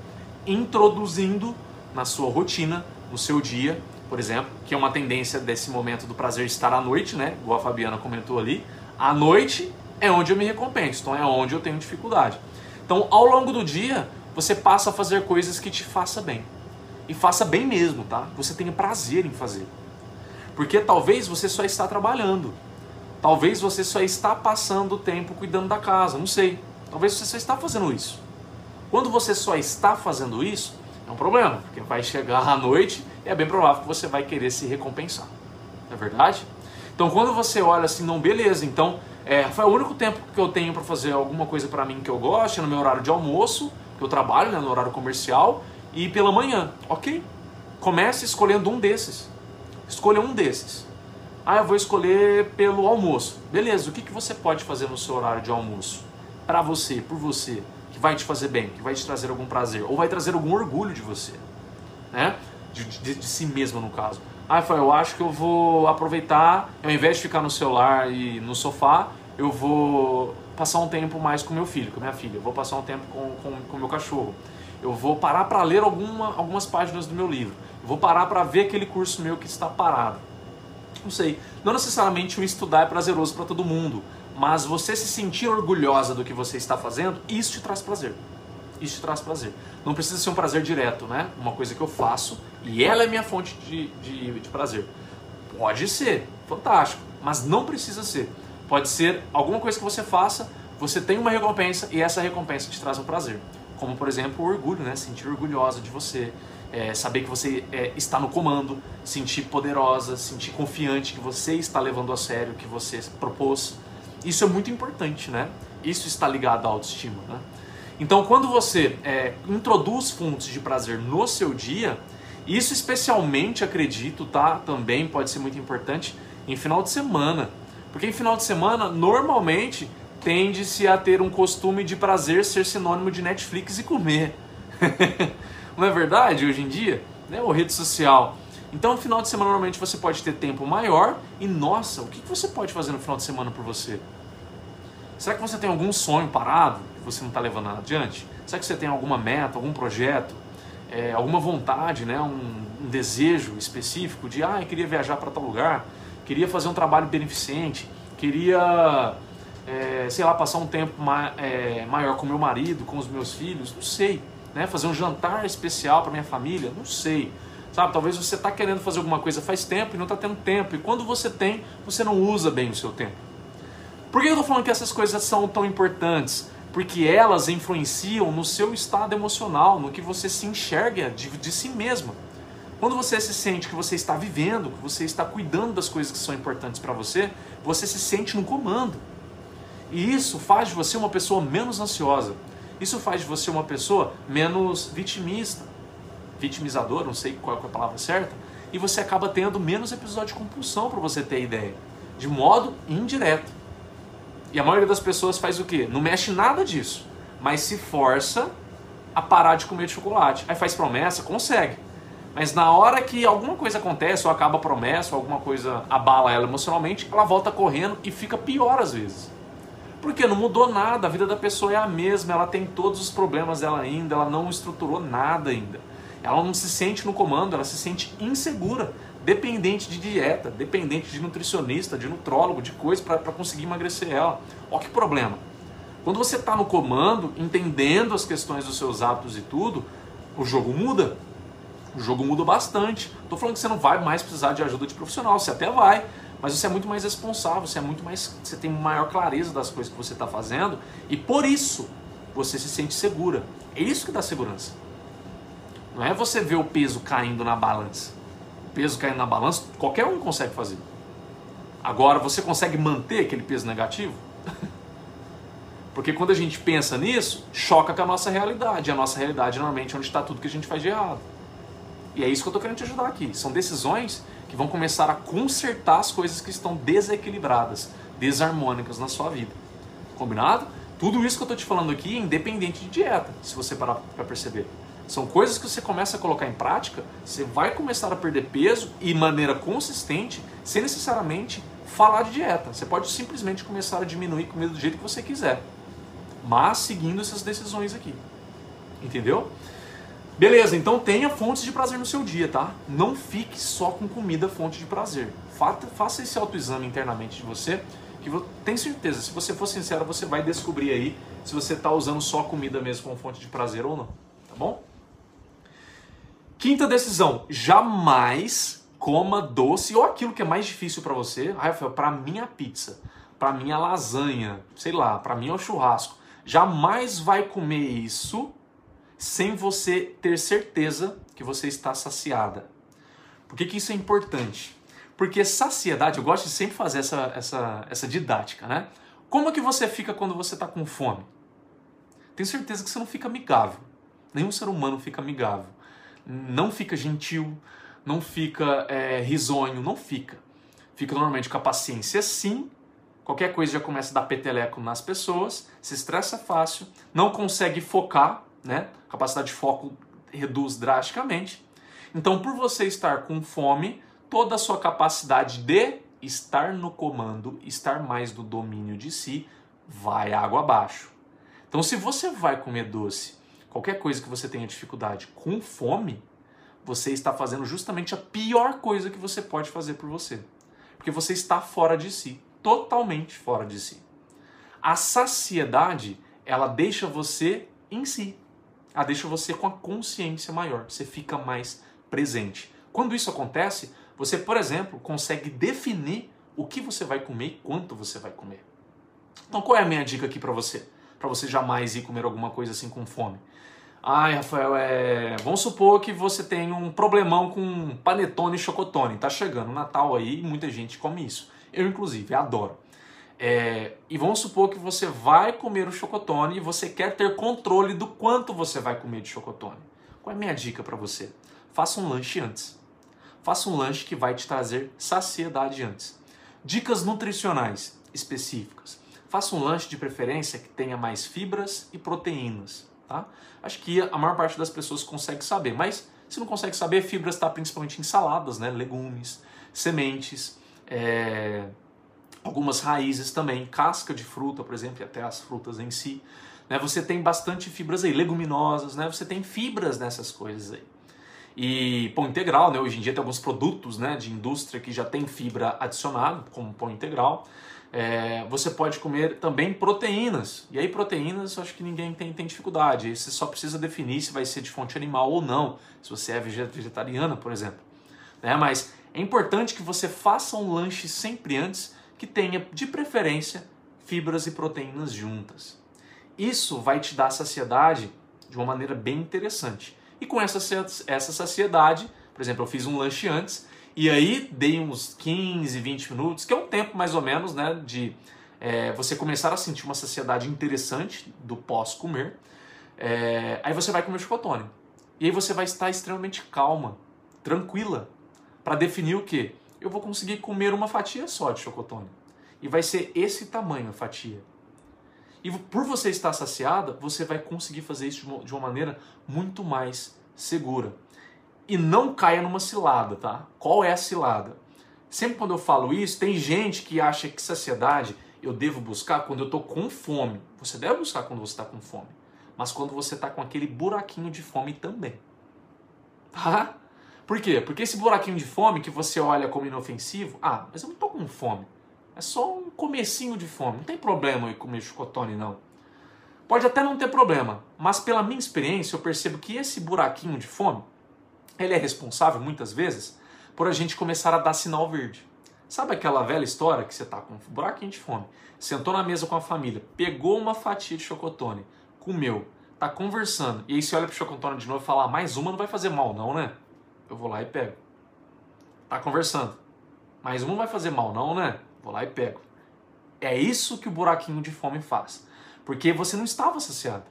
Introduzindo na sua rotina, no seu dia, por exemplo, que é uma tendência desse momento do prazer estar à noite, né? Igual a Fabiana comentou ali. À noite é onde eu me recompenso, então é onde eu tenho dificuldade. Então, ao longo do dia, você passa a fazer coisas que te façam bem. E faça bem mesmo, tá? Você tenha prazer em fazer. Porque talvez você só está trabalhando. Talvez você só está passando o tempo cuidando da casa, não sei. Talvez você só está fazendo isso. Quando você só está fazendo isso, é um problema, porque vai chegar à noite e é bem provável que você vai querer se recompensar. Não é verdade? Então quando você olha assim, não, beleza, então é, foi o único tempo que eu tenho para fazer alguma coisa para mim que eu goste, no meu horário de almoço, que eu trabalho né, no horário comercial, e pela manhã. Ok? Comece escolhendo um desses. Escolha um desses. Ah, eu vou escolher pelo almoço. Beleza, o que, que você pode fazer no seu horário de almoço? Para você, por você, vai te fazer bem, que vai te trazer algum prazer, ou vai trazer algum orgulho de você, né? De, de, de si mesmo, no caso. Ah, eu acho que eu vou aproveitar, ao invés de ficar no celular e no sofá, eu vou passar um tempo mais com meu filho, com minha filha. Eu vou passar um tempo com com, com meu cachorro eu vou parar para ler alguma, algumas páginas do meu livro, eu vou parar para ver aquele curso meu que está parado. Não sei, não necessariamente o estudar é prazeroso para todo mundo, mas você se sentir orgulhosa do que você está fazendo, isso te traz prazer. Isso te traz prazer. Não precisa ser um prazer direto, né? Uma coisa que eu faço e ela é minha fonte de, de, de prazer. Pode ser, fantástico, mas não precisa ser. Pode ser alguma coisa que você faça, você tem uma recompensa e essa recompensa te traz um prazer como por exemplo o orgulho, né? Sentir orgulhosa de você, é, saber que você é, está no comando, sentir poderosa, sentir confiante que você está levando a sério o que você propôs. Isso é muito importante, né? Isso está ligado à autoestima, né? Então, quando você é, introduz fontes de prazer no seu dia, isso especialmente, acredito, tá? Também pode ser muito importante em final de semana. Porque em final de semana, normalmente, tende-se a ter um costume de prazer ser sinônimo de Netflix e comer. Não é verdade hoje em dia? Né? Ou rede social. Então, no final de semana, normalmente você pode ter tempo maior e, nossa, o que você pode fazer no final de semana por você? Será que você tem algum sonho parado que você não está levando adiante? Será que você tem alguma meta, algum projeto, é, alguma vontade, né? um, um desejo específico de, ah, eu queria viajar para tal lugar, queria fazer um trabalho beneficente, queria é, sei lá, passar um tempo ma é, maior com meu marido, com os meus filhos, não sei. Né? Fazer um jantar especial para minha família, não sei. Sabe, talvez você está querendo fazer alguma coisa faz tempo e não está tendo tempo. E quando você tem, você não usa bem o seu tempo. Por que eu estou falando que essas coisas são tão importantes? Porque elas influenciam no seu estado emocional, no que você se enxerga de, de si mesmo. Quando você se sente que você está vivendo, que você está cuidando das coisas que são importantes para você, você se sente no comando. E isso faz de você uma pessoa menos ansiosa. Isso faz de você uma pessoa menos vitimista, vitimizador, não sei qual é a palavra certa, e você acaba tendo menos episódio de compulsão para você ter ideia, de modo indireto. E a maioria das pessoas faz o quê? Não mexe nada disso, mas se força a parar de comer chocolate. Aí faz promessa, consegue. Mas na hora que alguma coisa acontece, ou acaba a promessa, ou alguma coisa abala ela emocionalmente, ela volta correndo e fica pior às vezes. Porque não mudou nada, a vida da pessoa é a mesma, ela tem todos os problemas dela ainda, ela não estruturou nada ainda. Ela não se sente no comando, ela se sente insegura, dependente de dieta, dependente de nutricionista, de nutrólogo, de coisa para conseguir emagrecer ela. Olha que problema. Quando você está no comando, entendendo as questões dos seus hábitos e tudo, o jogo muda. O jogo muda bastante. Estou falando que você não vai mais precisar de ajuda de profissional, você até vai, mas você é muito mais responsável, você é muito mais, você tem maior clareza das coisas que você está fazendo e por isso você se sente segura. É isso que dá segurança. Não é você ver o peso caindo na balança. O peso caindo na balança, qualquer um consegue fazer. Agora, você consegue manter aquele peso negativo? Porque quando a gente pensa nisso, choca com a nossa realidade. E a nossa realidade normalmente é onde está tudo que a gente faz de errado. E é isso que eu estou querendo te ajudar aqui. São decisões que vão começar a consertar as coisas que estão desequilibradas, desarmônicas na sua vida. Combinado? Tudo isso que eu estou te falando aqui é independente de dieta, se você parar para perceber. São coisas que você começa a colocar em prática, você vai começar a perder peso e maneira consistente, sem necessariamente falar de dieta. Você pode simplesmente começar a diminuir comida do jeito que você quiser, mas seguindo essas decisões aqui. Entendeu? Beleza, então tenha fontes de prazer no seu dia, tá? Não fique só com comida fonte de prazer. Faça esse autoexame internamente de você, que tem certeza, se você for sincero, você vai descobrir aí se você está usando só comida mesmo como fonte de prazer ou não, tá bom? Quinta decisão: jamais coma doce ou aquilo que é mais difícil para você. Ah, Rafael, para mim a pizza, para mim a lasanha, sei lá, para mim é o churrasco. Jamais vai comer isso sem você ter certeza que você está saciada. Por que, que isso é importante? Porque saciedade, eu gosto de sempre fazer essa, essa, essa didática, né? Como que você fica quando você está com fome? Tenho certeza que você não fica amigável. Nenhum ser humano fica amigável não fica gentil, não fica é, risonho, não fica. Fica normalmente com a paciência sim, qualquer coisa já começa a dar peteleco nas pessoas, se estressa fácil, não consegue focar, né? Capacidade de foco reduz drasticamente. Então, por você estar com fome, toda a sua capacidade de estar no comando, estar mais do domínio de si, vai água abaixo. Então, se você vai comer doce qualquer coisa que você tenha dificuldade com fome, você está fazendo justamente a pior coisa que você pode fazer por você. Porque você está fora de si, totalmente fora de si. A saciedade, ela deixa você em si. Ela deixa você com a consciência maior, você fica mais presente. Quando isso acontece, você, por exemplo, consegue definir o que você vai comer e quanto você vai comer. Então, qual é a minha dica aqui para você? Para você jamais ir comer alguma coisa assim com fome. Ai, Rafael, é... vamos supor que você tem um problemão com panetone e chocotone. Tá chegando o Natal aí e muita gente come isso. Eu, inclusive, adoro. É... E vamos supor que você vai comer o chocotone e você quer ter controle do quanto você vai comer de chocotone. Qual é a minha dica para você? Faça um lanche antes. Faça um lanche que vai te trazer saciedade antes. Dicas nutricionais específicas. Faça um lanche de preferência que tenha mais fibras e proteínas tá? Acho que a maior parte das pessoas consegue saber, mas se não consegue saber, fibras está principalmente em saladas, né? Legumes, sementes, é... algumas raízes também, casca de fruta, por exemplo, e até as frutas em si. Né? Você tem bastante fibras aí, leguminosas, né? Você tem fibras nessas coisas aí. E pão integral, né? Hoje em dia tem alguns produtos né, de indústria que já tem fibra adicionada, como pão integral. É, você pode comer também proteínas. E aí, proteínas, acho que ninguém tem, tem dificuldade. Você só precisa definir se vai ser de fonte animal ou não, se você é vegetariana, por exemplo. Né? Mas é importante que você faça um lanche sempre antes que tenha, de preferência, fibras e proteínas juntas. Isso vai te dar saciedade de uma maneira bem interessante. E com essa, essa saciedade, por exemplo, eu fiz um lanche antes, e aí dei uns 15, 20 minutos, que é um tempo mais ou menos, né, de é, você começar a sentir uma saciedade interessante do pós-comer. É, aí você vai comer chocotone. E aí você vai estar extremamente calma, tranquila, para definir o que? Eu vou conseguir comer uma fatia só de chocotone. E vai ser esse tamanho a fatia. E por você estar saciada, você vai conseguir fazer isso de uma maneira muito mais segura e não caia numa cilada, tá? Qual é a cilada? Sempre quando eu falo isso, tem gente que acha que saciedade eu devo buscar quando eu estou com fome. Você deve buscar quando você está com fome, mas quando você está com aquele buraquinho de fome também. Tá? Por quê? Porque esse buraquinho de fome que você olha como inofensivo, ah, mas eu não estou com fome. É só um comecinho de fome. Não tem problema eu comer chocotone, não. Pode até não ter problema, mas pela minha experiência eu percebo que esse buraquinho de fome ele é responsável muitas vezes por a gente começar a dar sinal verde. Sabe aquela velha história que você está com um buraquinho de fome, sentou na mesa com a família, pegou uma fatia de chocotone, comeu, tá conversando, e aí você olha pro Chocotone de novo e fala, ah, mais uma não vai fazer mal não, né? Eu vou lá e pego. Tá conversando. Mais uma não vai fazer mal não, né? Vou lá e pego. É isso que o buraquinho de fome faz. Porque você não estava saciado.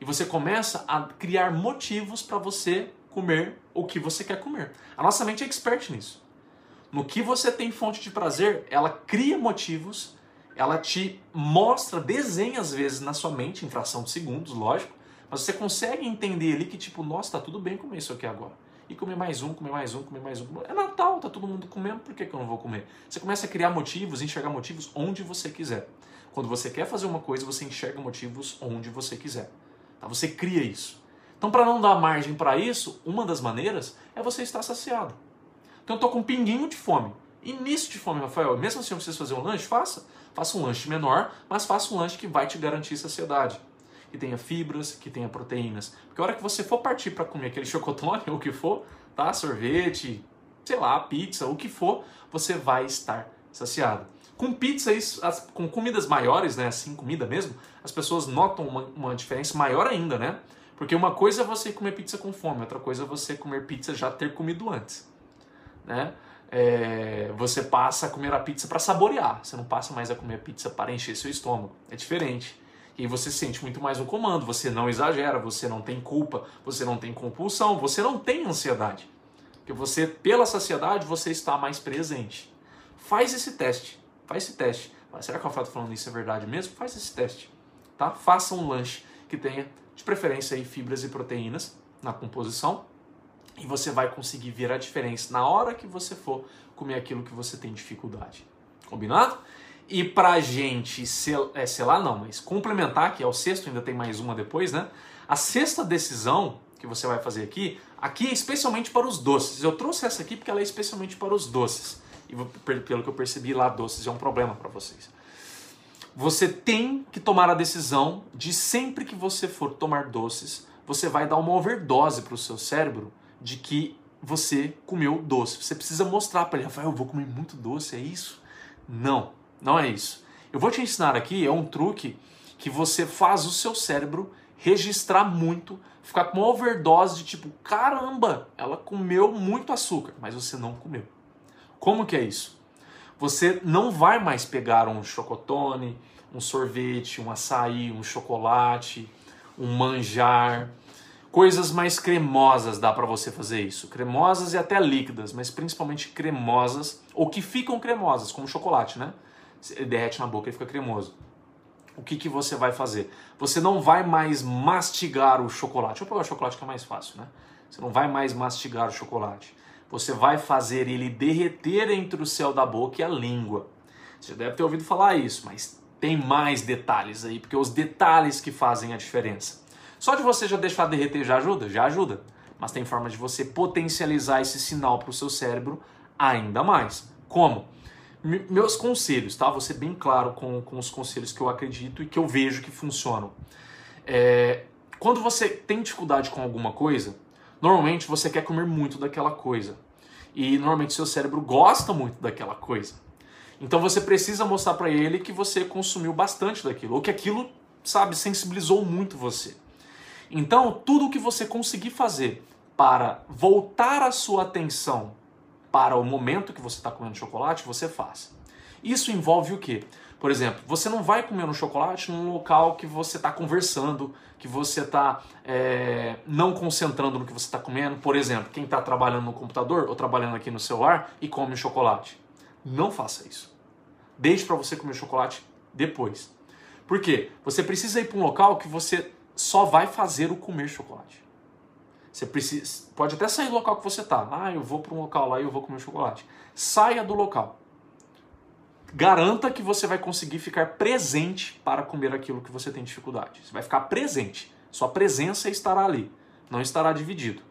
E você começa a criar motivos para você comer o que você quer comer. A nossa mente é expert nisso. No que você tem fonte de prazer, ela cria motivos, ela te mostra, desenha às vezes na sua mente, em fração de segundos, lógico, mas você consegue entender ali que tipo, nossa, tá tudo bem comer isso aqui agora. E comer mais um, comer mais um, comer mais um. É Natal, tá todo mundo comendo, por que, que eu não vou comer? Você começa a criar motivos, enxergar motivos onde você quiser. Quando você quer fazer uma coisa, você enxerga motivos onde você quiser. Tá? Você cria isso. Então, para não dar margem para isso, uma das maneiras é você estar saciado. Então, eu tô com um pinguinho de fome. Início de fome, Rafael. Mesmo assim, eu preciso fazer um lanche? Faça. Faça um lanche menor, mas faça um lanche que vai te garantir saciedade. Que tenha fibras, que tenha proteínas. Porque a hora que você for partir para comer aquele chocotone ou o que for, tá? Sorvete, sei lá, pizza, o que for, você vai estar saciado. Com pizza, isso, as, com comidas maiores, né, assim, comida mesmo, as pessoas notam uma, uma diferença maior ainda, né? Porque uma coisa é você comer pizza com fome, outra coisa é você comer pizza já ter comido antes, né? É, você passa a comer a pizza para saborear, você não passa mais a comer a pizza para encher seu estômago. É diferente. E você sente muito mais um comando, você não exagera, você não tem culpa, você não tem compulsão, você não tem ansiedade. Porque você, pela saciedade, você está mais presente. Faz esse teste. Faz esse teste. Mas será que o fato falando isso é verdade mesmo? Faz esse teste. Tá? Faça um lanche que tenha, de preferência, aí, fibras e proteínas na composição. E você vai conseguir ver a diferença na hora que você for comer aquilo que você tem dificuldade. Combinado? E pra gente, sel, é, lá não, mas complementar, que é o sexto, ainda tem mais uma depois, né? A sexta decisão que você vai fazer aqui, aqui é especialmente para os doces. Eu trouxe essa aqui porque ela é especialmente para os doces e pelo que eu percebi lá, doces é um problema para vocês. Você tem que tomar a decisão de sempre que você for tomar doces, você vai dar uma overdose para o seu cérebro de que você comeu doce. Você precisa mostrar para ele, Rafael, eu vou comer muito doce, é isso? Não, não é isso. Eu vou te ensinar aqui, é um truque que você faz o seu cérebro registrar muito, ficar com uma overdose de tipo, caramba, ela comeu muito açúcar, mas você não comeu. Como que é isso? Você não vai mais pegar um chocotone, um sorvete, um açaí, um chocolate, um manjar, coisas mais cremosas dá para você fazer isso. Cremosas e até líquidas, mas principalmente cremosas, ou que ficam cremosas, como chocolate, né? Ele derrete na boca e fica cremoso. O que, que você vai fazer? Você não vai mais mastigar o chocolate. Vou pegar o chocolate que é mais fácil, né? Você não vai mais mastigar o chocolate você vai fazer ele derreter entre o céu da boca e a língua. Você deve ter ouvido falar isso, mas tem mais detalhes aí, porque os detalhes que fazem a diferença. Só de você já deixar derreter já ajuda? Já ajuda. Mas tem forma de você potencializar esse sinal para o seu cérebro ainda mais. Como? Me meus conselhos, tá? Vou ser bem claro com, com os conselhos que eu acredito e que eu vejo que funcionam. É, quando você tem dificuldade com alguma coisa, Normalmente você quer comer muito daquela coisa. E normalmente seu cérebro gosta muito daquela coisa. Então você precisa mostrar para ele que você consumiu bastante daquilo, ou que aquilo, sabe, sensibilizou muito você. Então, tudo o que você conseguir fazer para voltar a sua atenção para o momento que você está comendo chocolate, você faz. Isso envolve o quê? Por exemplo, você não vai comer um chocolate num local que você está conversando, que você está é, não concentrando no que você está comendo. Por exemplo, quem está trabalhando no computador ou trabalhando aqui no celular e come chocolate. Não faça isso. Deixe para você comer chocolate depois. Por quê? Você precisa ir para um local que você só vai fazer o comer chocolate. Você precisa, pode até sair do local que você está. Ah, eu vou para um local lá e eu vou comer chocolate. Saia do local garanta que você vai conseguir ficar presente para comer aquilo que você tem dificuldade. Você vai ficar presente. Sua presença estará ali, não estará dividido.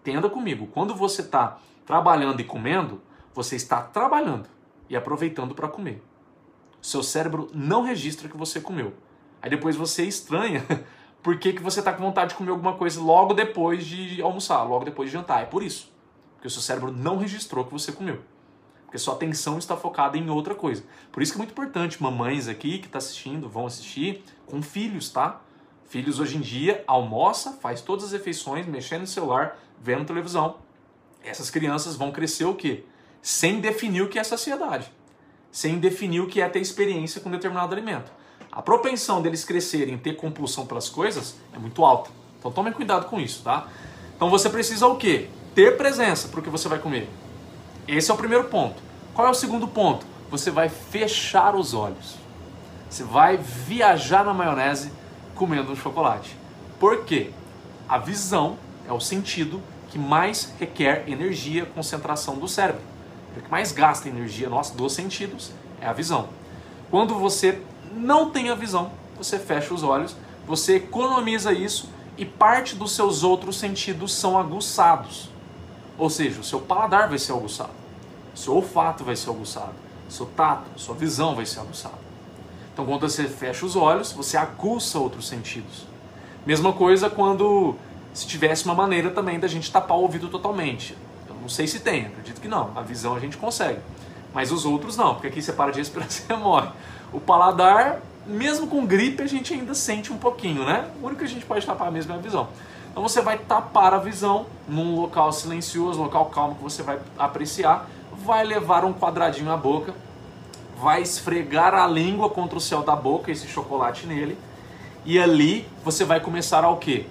Entenda comigo, quando você está trabalhando e comendo, você está trabalhando e aproveitando para comer. Seu cérebro não registra que você comeu. Aí depois você estranha por que, que você está com vontade de comer alguma coisa logo depois de almoçar, logo depois de jantar. É por isso. Porque o seu cérebro não registrou que você comeu porque sua atenção está focada em outra coisa. Por isso que é muito importante, mamães aqui que estão tá assistindo, vão assistir com filhos, tá? Filhos hoje em dia almoça, faz todas as refeições, mexendo no celular, vendo televisão. Essas crianças vão crescer o quê? Sem definir o que é saciedade. Sem definir o que é ter experiência com determinado alimento. A propensão deles crescerem, ter compulsão pelas coisas é muito alta. Então tomem cuidado com isso, tá? Então você precisa o quê? Ter presença para o que você vai comer. Esse é o primeiro ponto. Qual é o segundo ponto? Você vai fechar os olhos. Você vai viajar na maionese comendo um chocolate. Por quê? A visão é o sentido que mais requer energia, concentração do cérebro. O que mais gasta energia nossa dos sentidos é a visão. Quando você não tem a visão, você fecha os olhos, você economiza isso e parte dos seus outros sentidos são aguçados. Ou seja, o seu paladar vai ser aguçado, o seu olfato vai ser aguçado, o seu tato, sua visão vai ser aguçada. Então, quando você fecha os olhos, você aguça outros sentidos. Mesma coisa quando se tivesse uma maneira também da gente tapar o ouvido totalmente. Eu não sei se tem, acredito que não. A visão a gente consegue. Mas os outros não, porque aqui você para de respirar, você morre. O paladar, mesmo com gripe, a gente ainda sente um pouquinho, né? O único que a gente pode tapar mesmo é a visão. Então você vai tapar a visão num local silencioso, local calmo que você vai apreciar, vai levar um quadradinho à boca vai esfregar a língua contra o céu da boca, esse chocolate nele, e ali você vai começar a quê?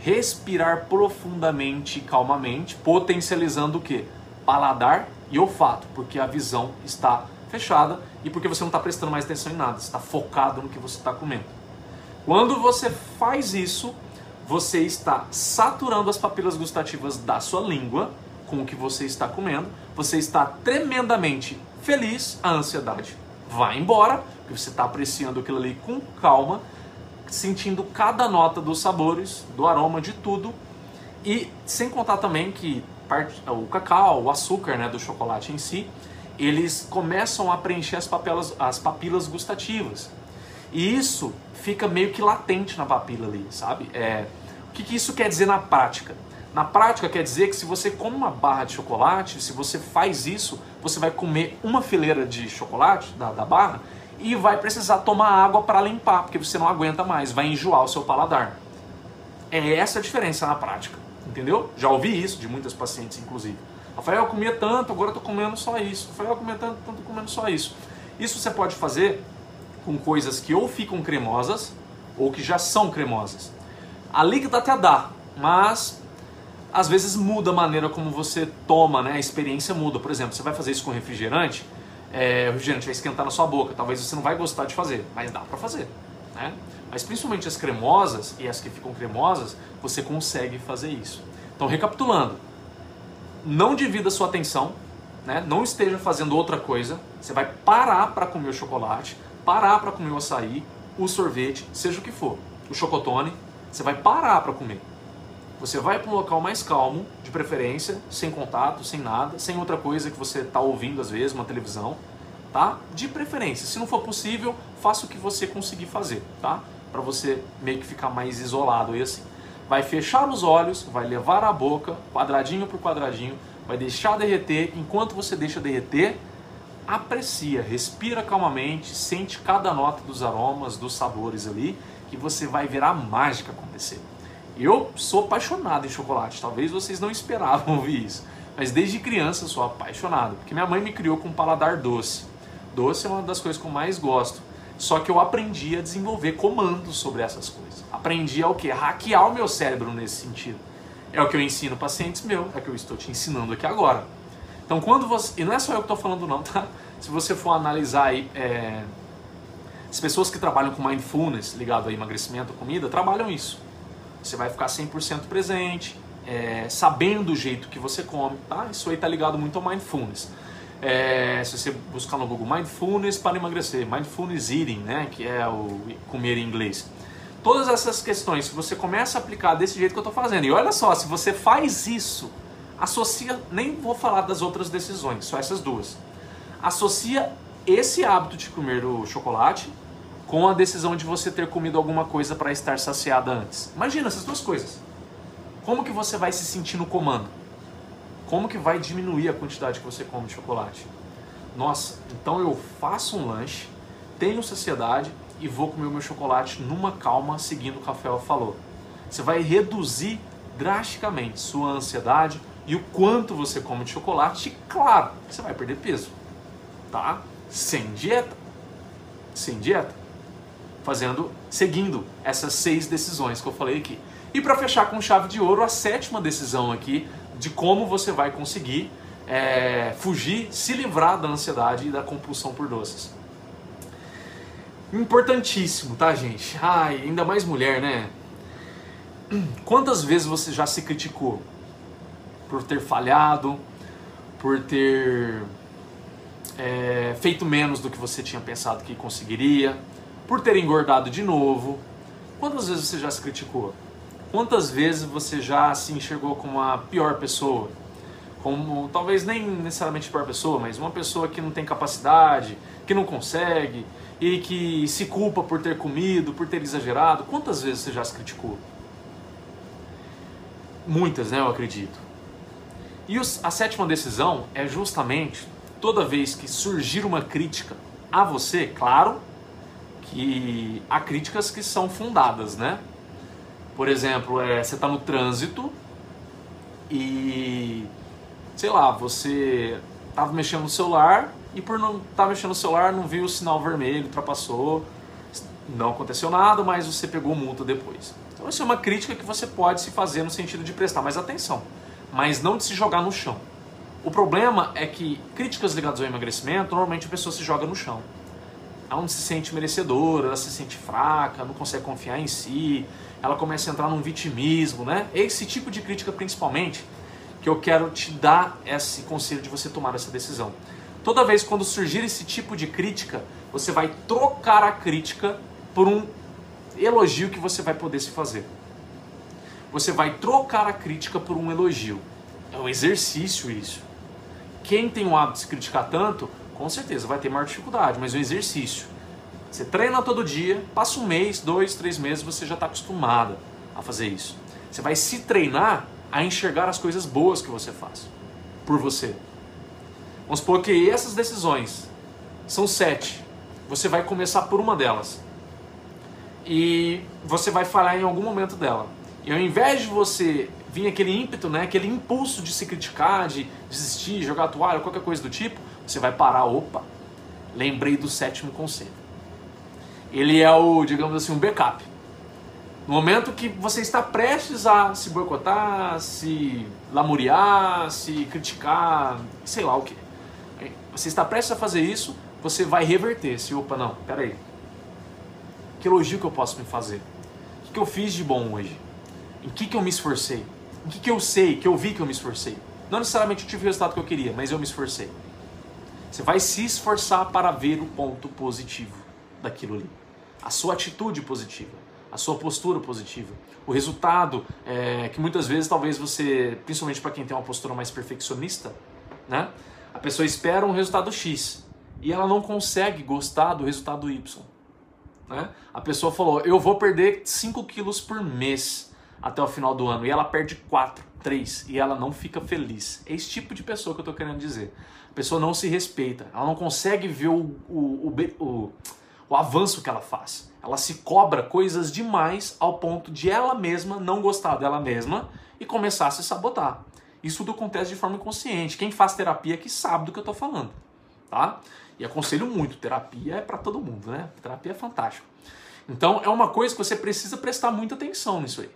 Respirar profundamente e calmamente, potencializando o quê? Paladar e olfato, porque a visão está fechada e porque você não está prestando mais atenção em nada, está focado no que você está comendo. Quando você faz isso, você está saturando as papilas gustativas da sua língua com o que você está comendo, você está tremendamente feliz, a ansiedade vai embora, porque você está apreciando aquilo ali com calma, sentindo cada nota dos sabores, do aroma, de tudo. E sem contar também que o cacau, o açúcar né, do chocolate em si, eles começam a preencher as, papilas, as papilas gustativas. E isso fica meio que latente na papila ali, sabe? É, o que, que isso quer dizer na prática? Na prática, quer dizer que se você come uma barra de chocolate, se você faz isso, você vai comer uma fileira de chocolate da, da barra e vai precisar tomar água para limpar, porque você não aguenta mais, vai enjoar o seu paladar. É essa a diferença na prática, entendeu? Já ouvi isso de muitas pacientes, inclusive. Rafael, eu comia tanto, agora tô comendo só isso. Rafael, eu comia tanto, tanto, comendo só isso. Isso você pode fazer com coisas que ou ficam cremosas ou que já são cremosas. A líquida até dá, mas às vezes muda a maneira como você toma, né? A experiência muda. Por exemplo, você vai fazer isso com refrigerante, é, o refrigerante vai esquentar na sua boca. Talvez você não vai gostar de fazer, mas dá para fazer, né? Mas principalmente as cremosas e as que ficam cremosas, você consegue fazer isso. Então, recapitulando, não divida sua atenção, né? Não esteja fazendo outra coisa. Você vai parar para comer o chocolate, parar para comer o açaí, o sorvete, seja o que for, o chocotone. Você vai parar para comer. Você vai para um local mais calmo, de preferência, sem contato, sem nada, sem outra coisa que você está ouvindo às vezes, uma televisão, tá? De preferência. Se não for possível, faça o que você conseguir fazer, tá? Para você meio que ficar mais isolado e assim. Vai fechar os olhos, vai levar a boca, quadradinho por quadradinho, vai deixar derreter. Enquanto você deixa derreter, aprecia, respira calmamente, sente cada nota dos aromas, dos sabores ali, que você vai ver a mágica acontecer. Eu sou apaixonado em chocolate. Talvez vocês não esperavam ouvir isso. Mas desde criança sou apaixonado. Porque minha mãe me criou com um paladar doce. Doce é uma das coisas que eu mais gosto. Só que eu aprendi a desenvolver comandos sobre essas coisas. Aprendi a o quê? Hackear o meu cérebro nesse sentido. É o que eu ensino pacientes meus, é o que eu estou te ensinando aqui agora. Então quando você. E não é só eu que estou falando, não, tá? Se você for analisar aí. É... As pessoas que trabalham com mindfulness ligado a emagrecimento, comida, trabalham isso. Você vai ficar 100% presente, é, sabendo o jeito que você come, tá? Isso aí tá ligado muito ao mindfulness. É, se você buscar no Google Mindfulness para emagrecer, Mindfulness Eating, né, que é o comer em inglês. Todas essas questões, se você começa a aplicar desse jeito que eu estou fazendo, e olha só, se você faz isso, associa, nem vou falar das outras decisões, só essas duas. Associa esse hábito de comer o chocolate com a decisão de você ter comido alguma coisa para estar saciada antes. Imagina essas duas coisas. Como que você vai se sentir no comando? Como que vai diminuir a quantidade que você come de chocolate? Nossa, então eu faço um lanche, tenho saciedade e vou comer o meu chocolate numa calma, seguindo o que Rafael falou. Você vai reduzir drasticamente sua ansiedade e o quanto você come de chocolate, claro, você vai perder peso, tá? Sem dieta. Sem dieta. Fazendo, seguindo essas seis decisões que eu falei aqui. E para fechar com chave de ouro, a sétima decisão aqui de como você vai conseguir é, fugir, se livrar da ansiedade e da compulsão por doces. Importantíssimo, tá, gente? Ai, ainda mais mulher, né? Quantas vezes você já se criticou por ter falhado, por ter é, feito menos do que você tinha pensado que conseguiria, por ter engordado de novo? Quantas vezes você já se criticou? Quantas vezes você já se enxergou como a pior pessoa? Como talvez nem necessariamente pior pessoa, mas uma pessoa que não tem capacidade, que não consegue e que se culpa por ter comido, por ter exagerado. Quantas vezes você já se criticou? Muitas, né? Eu acredito. E os, a sétima decisão é justamente toda vez que surgir uma crítica a você, claro que há críticas que são fundadas, né? Por exemplo, é, você está no trânsito e, sei lá, você estava mexendo no celular e por não estar tá mexendo no celular não viu o sinal vermelho, ultrapassou, não aconteceu nada, mas você pegou multa depois. Então, isso é uma crítica que você pode se fazer no sentido de prestar mais atenção, mas não de se jogar no chão. O problema é que críticas ligadas ao emagrecimento, normalmente a pessoa se joga no chão. Ela não se sente merecedora, ela se sente fraca, não consegue confiar em si, ela começa a entrar num vitimismo, né? Esse tipo de crítica, principalmente, que eu quero te dar esse conselho de você tomar essa decisão. Toda vez quando surgir esse tipo de crítica, você vai trocar a crítica por um elogio que você vai poder se fazer. Você vai trocar a crítica por um elogio. É um exercício isso. Quem tem o hábito de se criticar tanto, com certeza vai ter maior dificuldade, mas é um exercício. Você treina todo dia, passa um mês, dois, três meses, você já está acostumada a fazer isso. Você vai se treinar a enxergar as coisas boas que você faz por você. Vamos supor que essas decisões são sete. Você vai começar por uma delas. E você vai falhar em algum momento dela. E ao invés de você vir aquele ímpeto, né, aquele impulso de se criticar, de desistir, jogar a toalha, qualquer coisa do tipo, você vai parar, opa, lembrei do sétimo conselho. Ele é o, digamos assim, um backup. No momento que você está prestes a se boicotar, se lamuriar, se criticar, sei lá o que. Você está prestes a fazer isso, você vai reverter. Se, opa, não, peraí. Que elogio que eu posso me fazer? O que eu fiz de bom hoje? Em que, que eu me esforcei? Em que, que eu sei, que eu vi que eu me esforcei? Não necessariamente eu tive o resultado que eu queria, mas eu me esforcei. Você vai se esforçar para ver o ponto positivo daquilo ali. A sua atitude positiva, a sua postura positiva. O resultado é que muitas vezes talvez você, principalmente para quem tem uma postura mais perfeccionista, né? A pessoa espera um resultado X e ela não consegue gostar do resultado Y. Né? A pessoa falou, eu vou perder 5 quilos por mês até o final do ano e ela perde 4, 3 e ela não fica feliz. É esse tipo de pessoa que eu estou querendo dizer pessoa não se respeita, ela não consegue ver o, o, o, o, o avanço que ela faz. Ela se cobra coisas demais ao ponto de ela mesma não gostar dela mesma e começar a se sabotar. Isso tudo acontece de forma inconsciente. Quem faz terapia é que sabe do que eu estou falando, tá? E aconselho muito, terapia é para todo mundo, né? Terapia é fantástico. Então é uma coisa que você precisa prestar muita atenção nisso aí.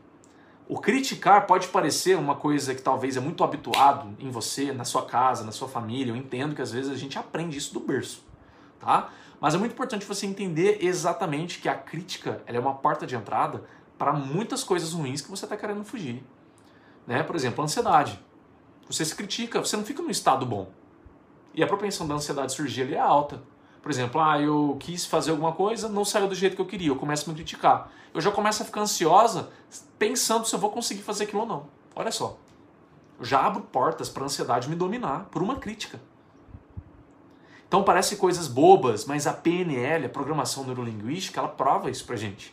O criticar pode parecer uma coisa que talvez é muito habituado em você, na sua casa, na sua família. Eu entendo que às vezes a gente aprende isso do berço, tá? Mas é muito importante você entender exatamente que a crítica é uma porta de entrada para muitas coisas ruins que você está querendo fugir. Né? Por exemplo, a ansiedade. Você se critica, você não fica no estado bom. E a propensão da ansiedade surgir é alta. Por exemplo, ah, eu quis fazer alguma coisa, não saiu do jeito que eu queria, eu começo a me criticar. Eu já começo a ficar ansiosa pensando se eu vou conseguir fazer aquilo ou não. Olha só. Eu já abro portas para a ansiedade me dominar por uma crítica. Então parece coisas bobas, mas a PNL, a programação neurolinguística, ela prova isso pra gente.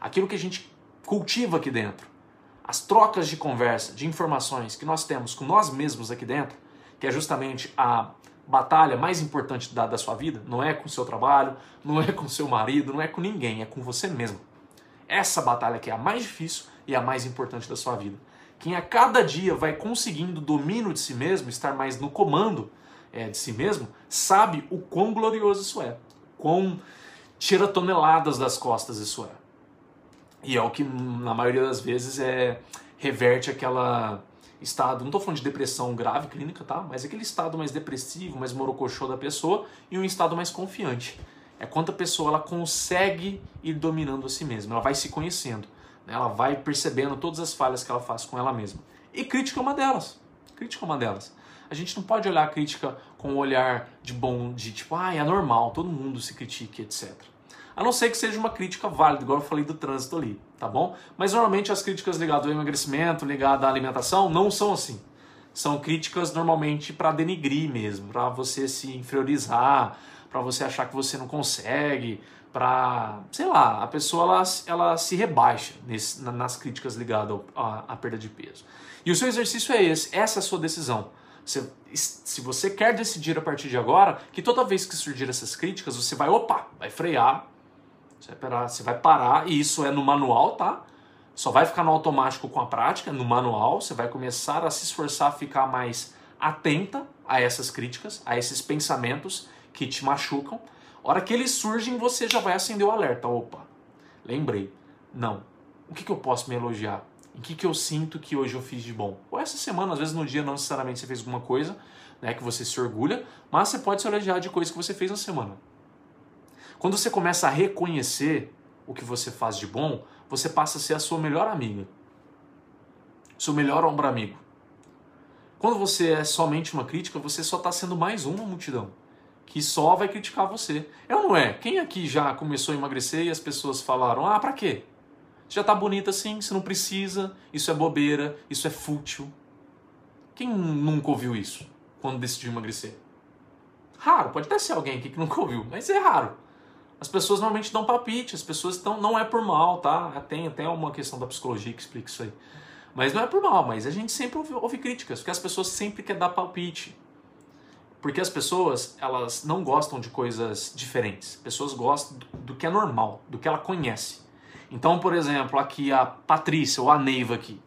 Aquilo que a gente cultiva aqui dentro, as trocas de conversa, de informações que nós temos com nós mesmos aqui dentro, que é justamente a batalha mais importante da, da sua vida não é com o seu trabalho, não é com o seu marido, não é com ninguém, é com você mesmo. Essa batalha que é a mais difícil e a mais importante da sua vida. Quem a cada dia vai conseguindo domínio de si mesmo, estar mais no comando é, de si mesmo, sabe o quão glorioso isso é, quão tira toneladas das costas isso é. E é o que na maioria das vezes é reverte aquela estado, não estou falando de depressão grave clínica, tá? Mas aquele estado mais depressivo, mais morocochô da pessoa e um estado mais confiante. É quando a pessoa ela consegue ir dominando a si mesma, ela vai se conhecendo, né? ela vai percebendo todas as falhas que ela faz com ela mesma. E crítica é uma delas. Crítica é uma delas. A gente não pode olhar a crítica com um olhar de bom, de tipo, ah, é normal, todo mundo se critique, etc. A não ser que seja uma crítica válida, igual eu falei do trânsito ali, tá bom? Mas normalmente as críticas ligadas ao emagrecimento, ligadas à alimentação, não são assim. São críticas normalmente para denigrir mesmo, para você se inferiorizar, para você achar que você não consegue, para, sei lá, a pessoa ela, ela se rebaixa nesse, nas críticas ligadas à, perda de peso. E o seu exercício é esse, essa é a sua decisão. Se, se você quer decidir a partir de agora que toda vez que surgir essas críticas, você vai, opa, vai frear, você vai, parar, você vai parar, e isso é no manual, tá? Só vai ficar no automático com a prática, no manual. Você vai começar a se esforçar a ficar mais atenta a essas críticas, a esses pensamentos que te machucam. A hora que eles surgem, você já vai acender o alerta. Opa, lembrei. Não. O que, que eu posso me elogiar? Em que, que eu sinto que hoje eu fiz de bom? Ou essa semana, às vezes no dia, não necessariamente você fez alguma coisa né, que você se orgulha, mas você pode se elogiar de coisas que você fez na semana. Quando você começa a reconhecer o que você faz de bom, você passa a ser a sua melhor amiga, seu melhor ombro amigo. Quando você é somente uma crítica, você só está sendo mais uma multidão que só vai criticar você. É ou não é? Quem aqui já começou a emagrecer e as pessoas falaram: ah, pra quê? Já tá bonita assim, você não precisa, isso é bobeira, isso é fútil. Quem nunca ouviu isso quando decidiu emagrecer? Raro, pode até ser alguém aqui que nunca ouviu, mas é raro. As pessoas normalmente dão palpite, as pessoas estão. Não é por mal, tá? Tem até uma questão da psicologia que explica isso aí. Mas não é por mal, mas a gente sempre ouve, ouve críticas, porque as pessoas sempre querem dar palpite. Porque as pessoas, elas não gostam de coisas diferentes. Pessoas gostam do, do que é normal, do que ela conhece. Então, por exemplo, aqui a Patrícia ou a Neiva aqui.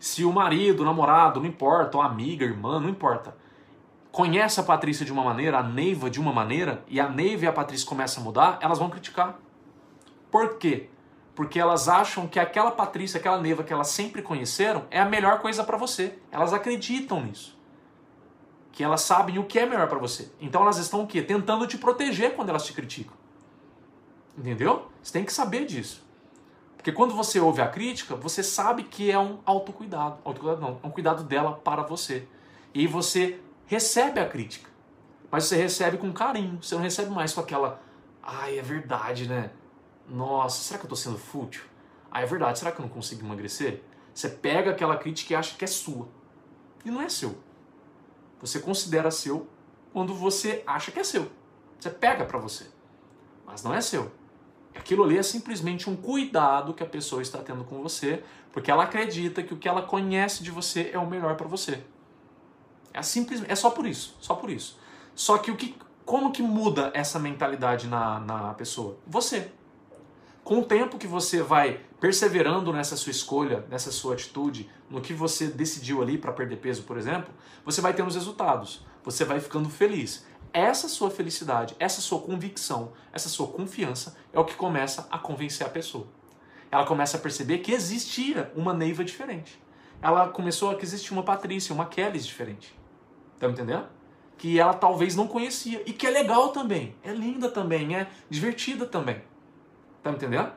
Se o marido, o namorado, não importa, ou a amiga, a irmã, não importa conhece a Patrícia de uma maneira, a Neiva de uma maneira, e a Neiva e a Patrícia começam a mudar, elas vão criticar. Por quê? Porque elas acham que aquela Patrícia, aquela Neiva que elas sempre conheceram é a melhor coisa para você. Elas acreditam nisso. Que elas sabem o que é melhor para você. Então elas estão o quê? Tentando te proteger quando elas te criticam. Entendeu? Você tem que saber disso. Porque quando você ouve a crítica, você sabe que é um autocuidado. Autocuidado não, é um cuidado dela para você. E você recebe a crítica, mas você recebe com carinho, você não recebe mais com aquela, ai, é verdade, né? Nossa, será que eu estou sendo fútil? Ah, é verdade, será que eu não consigo emagrecer? Você pega aquela crítica e acha que é sua. E não é seu. Você considera seu quando você acha que é seu. Você pega para você. Mas não é seu. Aquilo ali é simplesmente um cuidado que a pessoa está tendo com você, porque ela acredita que o que ela conhece de você é o melhor para você. É simples, é só por isso, só por isso. Só que o que, como que muda essa mentalidade na, na pessoa? Você. Com o tempo que você vai perseverando nessa sua escolha, nessa sua atitude, no que você decidiu ali para perder peso, por exemplo, você vai tendo os resultados. Você vai ficando feliz. Essa sua felicidade, essa sua convicção, essa sua confiança é o que começa a convencer a pessoa. Ela começa a perceber que existia uma Neiva diferente. Ela começou a que existia uma Patrícia, uma Kelly diferente. Tá me entendendo? Que ela talvez não conhecia. E que é legal também. É linda também. É divertida também. Tá me entendendo?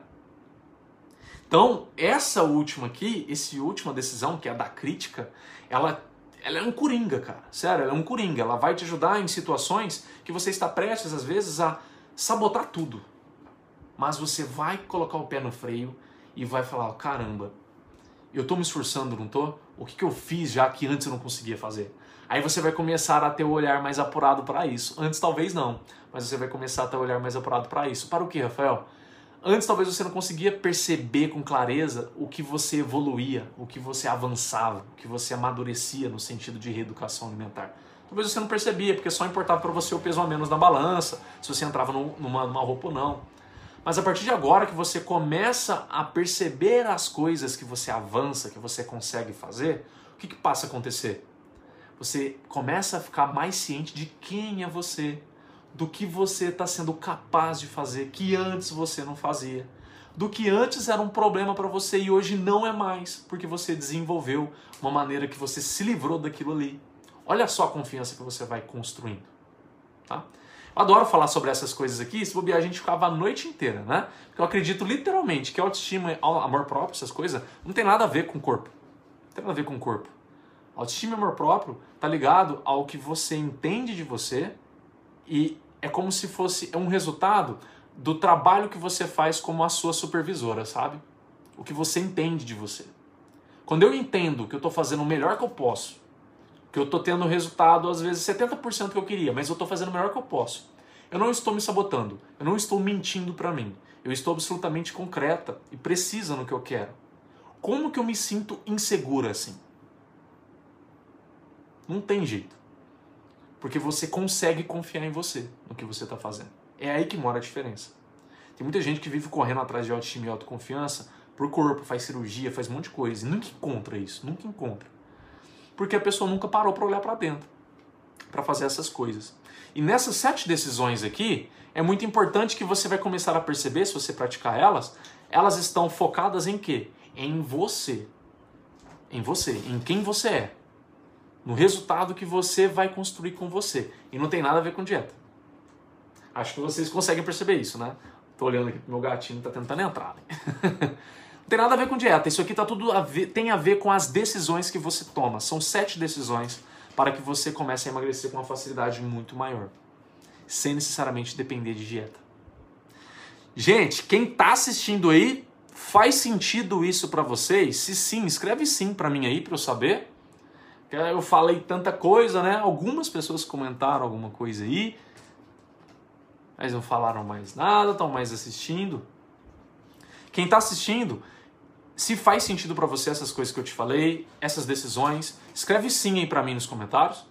Então, essa última aqui, essa última decisão, que é a da crítica, ela, ela é um coringa, cara. Sério, ela é um coringa. Ela vai te ajudar em situações que você está prestes, às vezes, a sabotar tudo. Mas você vai colocar o pé no freio e vai falar: caramba, eu estou me esforçando, não estou? O que, que eu fiz já que antes eu não conseguia fazer? Aí você vai começar a ter o olhar mais apurado para isso. Antes talvez não, mas você vai começar a ter o olhar mais apurado para isso. Para o que, Rafael? Antes talvez você não conseguia perceber com clareza o que você evoluía, o que você avançava, o que você amadurecia no sentido de reeducação alimentar. Talvez você não percebia, porque só importava para você o peso a menos na balança, se você entrava numa, numa roupa ou não. Mas a partir de agora que você começa a perceber as coisas que você avança, que você consegue fazer, o que, que passa a acontecer? Você começa a ficar mais ciente de quem é você, do que você está sendo capaz de fazer, que antes você não fazia. Do que antes era um problema para você e hoje não é mais, porque você desenvolveu uma maneira que você se livrou daquilo ali. Olha só a confiança que você vai construindo. Tá? Eu adoro falar sobre essas coisas aqui, se bobear a gente ficava a noite inteira, né? Porque eu acredito literalmente que autoestima, amor próprio, essas coisas, não tem nada a ver com o corpo. Não tem nada a ver com o corpo. Autoestima e amor próprio tá ligado ao que você entende de você e é como se fosse um resultado do trabalho que você faz como a sua supervisora, sabe? O que você entende de você. Quando eu entendo que eu estou fazendo o melhor que eu posso, que eu estou tendo o resultado, às vezes 70% que eu queria, mas eu estou fazendo o melhor que eu posso. Eu não estou me sabotando, eu não estou mentindo para mim. Eu estou absolutamente concreta e precisa no que eu quero. Como que eu me sinto insegura assim? Não tem jeito. Porque você consegue confiar em você, no que você está fazendo. É aí que mora a diferença. Tem muita gente que vive correndo atrás de autoestima e autoconfiança por corpo, faz cirurgia, faz um monte de coisa. E nunca encontra isso, nunca encontra. Porque a pessoa nunca parou para olhar para dentro, para fazer essas coisas. E nessas sete decisões aqui, é muito importante que você vai começar a perceber, se você praticar elas, elas estão focadas em quê? Em você. Em você, em quem você é no resultado que você vai construir com você. E não tem nada a ver com dieta. Acho que vocês conseguem perceber isso, né? Tô olhando aqui pro meu gatinho, tá tentando entrar. Né? não tem nada a ver com dieta. Isso aqui tá tudo a ver, tem a ver com as decisões que você toma. São sete decisões para que você comece a emagrecer com uma facilidade muito maior, sem necessariamente depender de dieta. Gente, quem tá assistindo aí, faz sentido isso para vocês? Se sim, escreve sim para mim aí para eu saber. Eu falei tanta coisa, né? Algumas pessoas comentaram alguma coisa aí, mas não falaram mais nada, estão mais assistindo. Quem está assistindo, se faz sentido para você essas coisas que eu te falei, essas decisões, escreve sim aí para mim nos comentários.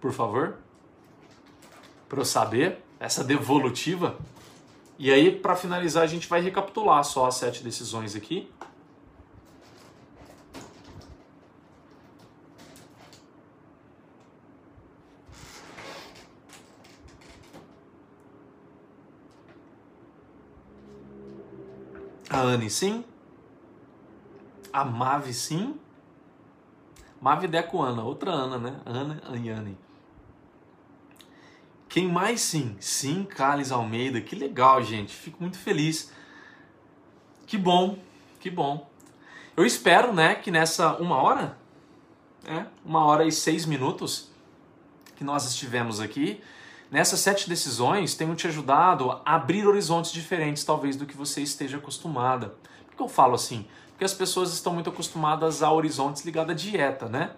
Por favor. Para eu saber essa devolutiva. E aí, para finalizar, a gente vai recapitular só as sete decisões aqui. A Anne sim. A Mave sim. Mave Deco Ana, outra Ana, né? Ana e Anne. Quem mais sim? Sim, Carlos Almeida. Que legal, gente. Fico muito feliz. Que bom, que bom. Eu espero, né, que nessa uma hora, é, uma hora e seis minutos que nós estivemos aqui, nessas sete decisões tenham te ajudado a abrir horizontes diferentes, talvez, do que você esteja acostumada. Por que eu falo assim? Porque as pessoas estão muito acostumadas a horizontes ligados à dieta, né?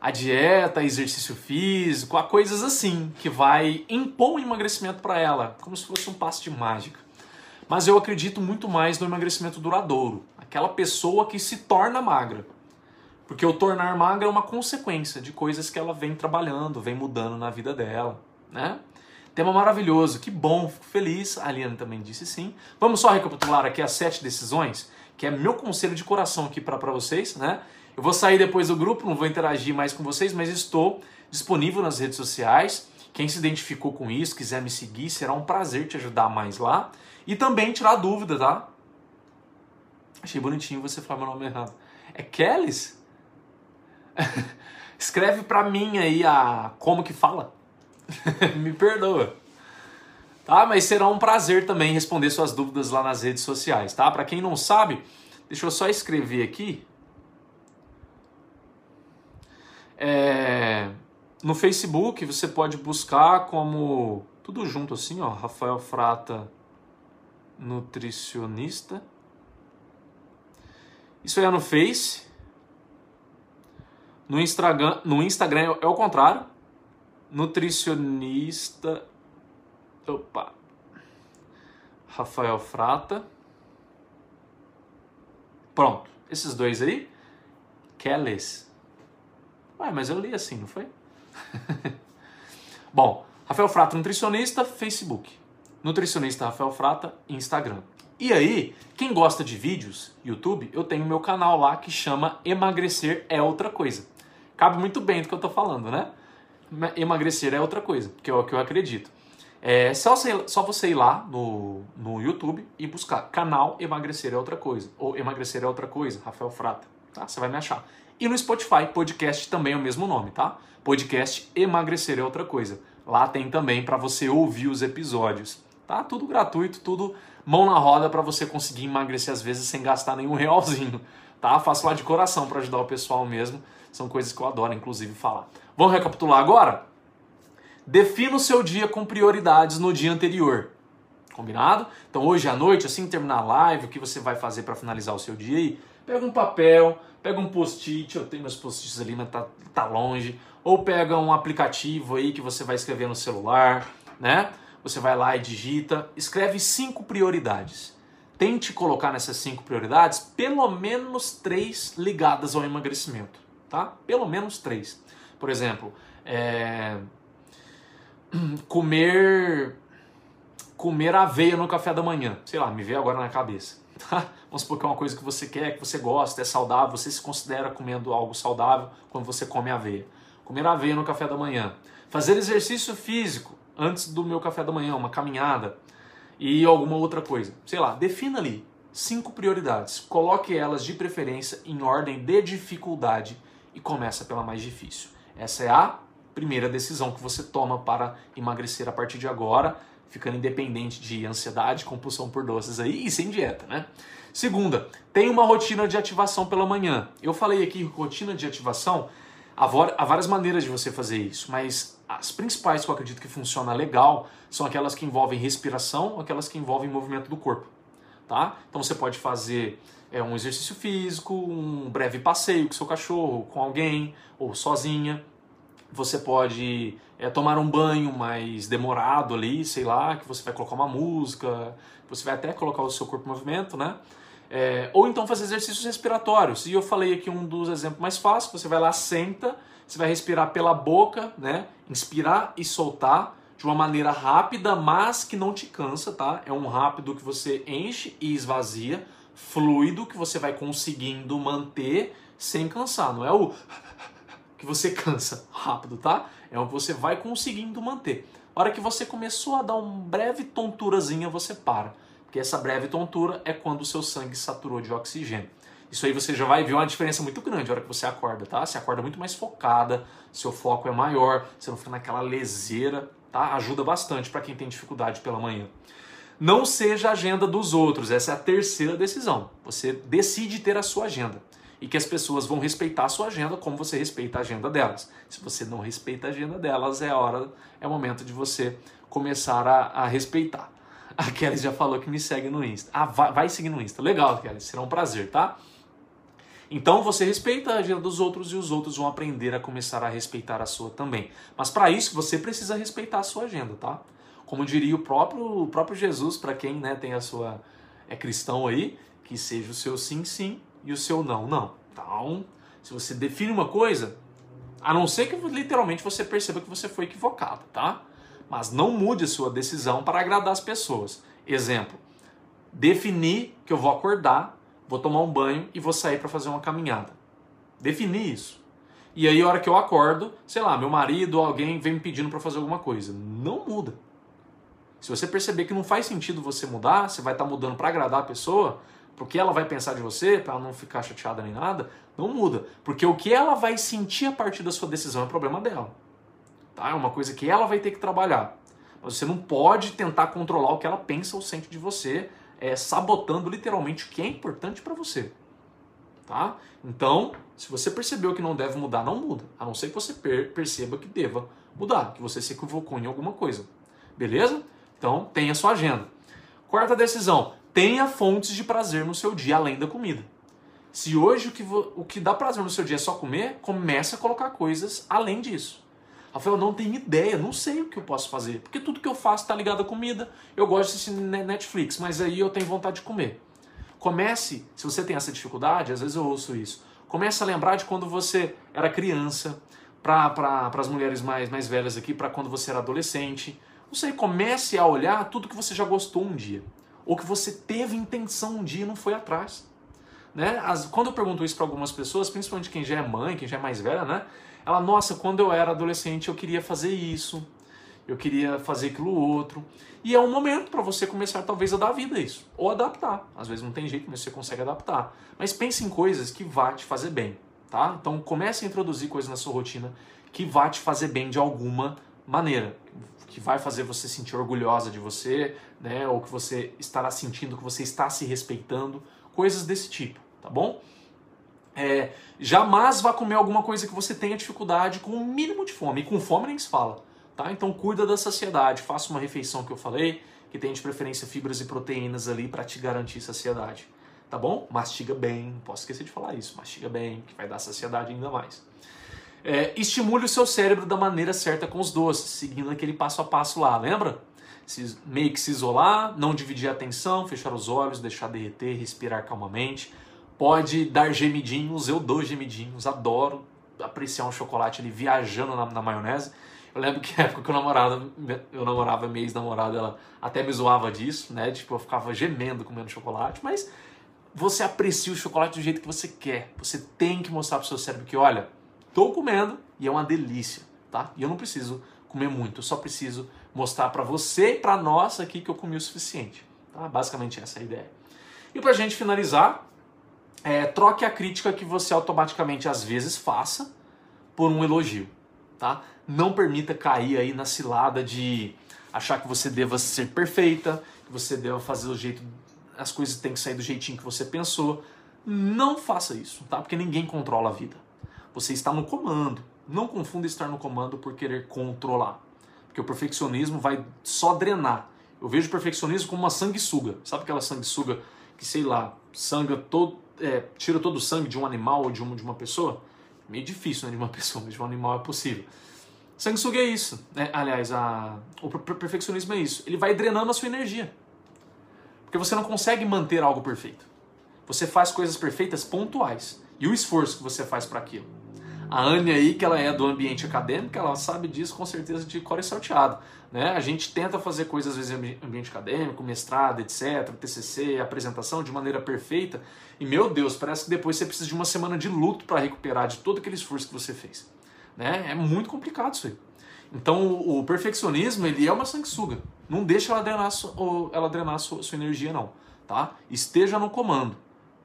A dieta, exercício físico, a coisas assim, que vai impor um emagrecimento para ela, como se fosse um passe de mágica. Mas eu acredito muito mais no emagrecimento duradouro, aquela pessoa que se torna magra. Porque o tornar magra é uma consequência de coisas que ela vem trabalhando, vem mudando na vida dela né? Tema maravilhoso, que bom, fico feliz. A Aliane também disse sim. Vamos só recapitular aqui as sete decisões, que é meu conselho de coração aqui para vocês, né? Eu vou sair depois do grupo, não vou interagir mais com vocês, mas estou disponível nas redes sociais. Quem se identificou com isso, quiser me seguir, será um prazer te ajudar mais lá. E também tirar dúvida, tá? Achei bonitinho você falar meu nome errado. É Kellys? Escreve pra mim aí a como que fala. Me perdoa. Tá? Mas será um prazer também responder suas dúvidas lá nas redes sociais, tá? Para quem não sabe, deixa eu só escrever aqui. É... No Facebook você pode buscar como tudo junto assim, ó, Rafael Frata nutricionista. Isso aí é no Face. No Instagram, no Instagram é o contrário nutricionista. Opa! Rafael Frata. Pronto, esses dois aí. Kellys. Ué, mas eu li assim, não foi? Bom, Rafael Frata, nutricionista, Facebook. Nutricionista Rafael Frata, Instagram. E aí, quem gosta de vídeos, YouTube, eu tenho meu canal lá que chama Emagrecer é Outra Coisa. Cabe muito bem do que eu tô falando, né? Emagrecer é outra coisa, que é o que eu acredito. É só você, só você ir lá no, no YouTube e buscar canal Emagrecer é Outra Coisa. Ou Emagrecer é Outra Coisa, Rafael Frata. Tá? Você vai me achar. E no Spotify, podcast também é o mesmo nome, tá? Podcast Emagrecer é Outra Coisa. Lá tem também para você ouvir os episódios. Tá? Tudo gratuito, tudo mão na roda para você conseguir emagrecer às vezes sem gastar nenhum realzinho. Tá? Faço lá de coração para ajudar o pessoal mesmo. São coisas que eu adoro, inclusive, falar. Vamos recapitular agora? Defina o seu dia com prioridades no dia anterior. Combinado? Então hoje à noite, assim que terminar a live, o que você vai fazer para finalizar o seu dia aí? Pega um papel, pega um post-it, eu tenho meus post-its ali, mas tá, tá longe. Ou pega um aplicativo aí que você vai escrever no celular, né? Você vai lá e digita, escreve cinco prioridades. Tente colocar nessas cinco prioridades pelo menos três ligadas ao emagrecimento, tá? Pelo menos três. Por exemplo, é... comer comer aveia no café da manhã. Sei lá, me veio agora na cabeça. Tá? Vamos supor que é uma coisa que você quer, que você gosta, é saudável, você se considera comendo algo saudável quando você come aveia. Comer aveia no café da manhã. Fazer exercício físico antes do meu café da manhã, uma caminhada e alguma outra coisa. Sei lá, defina ali cinco prioridades. Coloque elas de preferência em ordem de dificuldade e começa pela mais difícil. Essa é a primeira decisão que você toma para emagrecer a partir de agora, ficando independente de ansiedade, compulsão por doces aí e sem dieta, né? Segunda, tem uma rotina de ativação pela manhã. Eu falei aqui rotina de ativação, há várias maneiras de você fazer isso, mas as principais que eu acredito que funciona legal são aquelas que envolvem respiração, aquelas que envolvem movimento do corpo, tá? Então você pode fazer é um exercício físico, um breve passeio com seu cachorro, com alguém ou sozinha. Você pode é, tomar um banho mais demorado ali, sei lá, que você vai colocar uma música, você vai até colocar o seu corpo em movimento, né? É, ou então fazer exercícios respiratórios. E eu falei aqui um dos exemplos mais fáceis: você vai lá, senta, você vai respirar pela boca, né? Inspirar e soltar de uma maneira rápida, mas que não te cansa, tá? É um rápido que você enche e esvazia fluido que você vai conseguindo manter sem cansar. Não é o que você cansa rápido, tá? É o que você vai conseguindo manter. A hora que você começou a dar uma breve tonturazinha, você para. Porque essa breve tontura é quando o seu sangue saturou de oxigênio. Isso aí você já vai ver uma diferença muito grande na hora que você acorda, tá? Você acorda muito mais focada, seu foco é maior, você não fica naquela leseira, tá? Ajuda bastante para quem tem dificuldade pela manhã. Não seja a agenda dos outros. Essa é a terceira decisão. Você decide ter a sua agenda. E que as pessoas vão respeitar a sua agenda como você respeita a agenda delas. Se você não respeita a agenda delas, é hora, é momento de você começar a, a respeitar. A Kelly já falou que me segue no Insta. Ah, vai, vai seguir no Insta. Legal, Kelly. Será um prazer, tá? Então você respeita a agenda dos outros e os outros vão aprender a começar a respeitar a sua também. Mas para isso você precisa respeitar a sua agenda, tá? Como diria o próprio, o próprio Jesus, para quem né, tem a sua é cristão aí, que seja o seu sim, sim e o seu não, não. Então, se você define uma coisa, a não ser que literalmente você perceba que você foi equivocado, tá? Mas não mude a sua decisão para agradar as pessoas. Exemplo, definir que eu vou acordar, vou tomar um banho e vou sair para fazer uma caminhada. Definir isso. E aí, a hora que eu acordo, sei lá, meu marido ou alguém vem me pedindo para fazer alguma coisa. Não muda. Se você perceber que não faz sentido você mudar, você vai estar tá mudando para agradar a pessoa, porque ela vai pensar de você, para ela não ficar chateada nem nada, não muda. Porque o que ela vai sentir a partir da sua decisão é problema dela. Tá? É uma coisa que ela vai ter que trabalhar. Mas você não pode tentar controlar o que ela pensa ou sente de você, é, sabotando literalmente o que é importante para você. Tá? Então, se você percebeu que não deve mudar, não muda. A não ser que você perceba que deva mudar, que você se equivocou em alguma coisa. Beleza? Então, tenha sua agenda. Quarta decisão: tenha fontes de prazer no seu dia além da comida. Se hoje o que, o que dá prazer no seu dia é só comer, comece a colocar coisas além disso. Rafael, não tenho ideia, não sei o que eu posso fazer, porque tudo que eu faço está ligado à comida. Eu gosto de assistir Netflix, mas aí eu tenho vontade de comer. Comece, se você tem essa dificuldade, às vezes eu ouço isso. Comece a lembrar de quando você era criança, para pra, as mulheres mais, mais velhas aqui, para quando você era adolescente. Não sei, comece a olhar tudo que você já gostou um dia. Ou que você teve intenção um dia e não foi atrás. Né? As, quando eu pergunto isso para algumas pessoas, principalmente quem já é mãe, quem já é mais velha, né? Ela, nossa, quando eu era adolescente eu queria fazer isso, eu queria fazer aquilo outro. E é um momento para você começar talvez a dar vida a isso, ou adaptar. Às vezes não tem jeito, mas você consegue adaptar. Mas pense em coisas que vá te fazer bem, tá? Então comece a introduzir coisas na sua rotina que vá te fazer bem de alguma maneira, que vai fazer você sentir orgulhosa de você, né? Ou que você estará sentindo que você está se respeitando, coisas desse tipo, tá bom? É, jamais vá comer alguma coisa que você tenha dificuldade com o mínimo de fome. E com fome nem se fala. Tá? Então cuida da saciedade, faça uma refeição que eu falei, que tem de preferência fibras e proteínas ali para te garantir saciedade. Tá bom? Mastiga bem, não posso esquecer de falar isso, mastiga bem, que vai dar saciedade ainda mais. É, estimule o seu cérebro da maneira certa com os doces, seguindo aquele passo a passo lá, lembra? Se, meio que se isolar, não dividir a atenção, fechar os olhos, deixar derreter, respirar calmamente. Pode dar gemidinhos, eu dou gemidinhos, adoro apreciar um chocolate ali viajando na, na maionese. Eu lembro que na época que eu namorava, eu namorava minha ex-namorada, ela até me zoava disso, né? Tipo, eu ficava gemendo comendo chocolate, mas você aprecia o chocolate do jeito que você quer. Você tem que mostrar pro seu cérebro que, olha, tô comendo e é uma delícia, tá? E eu não preciso comer muito, eu só preciso mostrar para você e para nós aqui que eu comi o suficiente, tá? Basicamente essa é a ideia. E pra gente finalizar, é, troque a crítica que você automaticamente às vezes faça por um elogio, tá? Não permita cair aí na cilada de achar que você deva ser perfeita, que você deva fazer o jeito, as coisas têm que sair do jeitinho que você pensou. Não faça isso, tá? Porque ninguém controla a vida. Você está no comando. Não confunda estar no comando por querer controlar. Porque o perfeccionismo vai só drenar. Eu vejo o perfeccionismo como uma sanguessuga. Sabe aquela sanguessuga que, sei lá, sanga todo, é, tira todo o sangue de um animal ou de uma, de uma pessoa? Meio difícil, né? De uma pessoa, mas de um animal é possível. Sanguessuga é isso. Né? Aliás, a, o perfeccionismo é isso. Ele vai drenando a sua energia. Porque você não consegue manter algo perfeito. Você faz coisas perfeitas pontuais. E o esforço que você faz para aquilo. A Anne aí, que ela é do ambiente acadêmico, ela sabe disso com certeza de cor e salteado. Né? A gente tenta fazer coisas, às vezes, em ambiente acadêmico, mestrado, etc., TCC, apresentação, de maneira perfeita. E, meu Deus, parece que depois você precisa de uma semana de luto para recuperar de todo aquele esforço que você fez. Né? É muito complicado isso aí. Então o, perfeccionismo ele é uma sanguessuga. Não deixa ela drenar, ela drenar sua, sua, energia não, tá? Esteja no comando,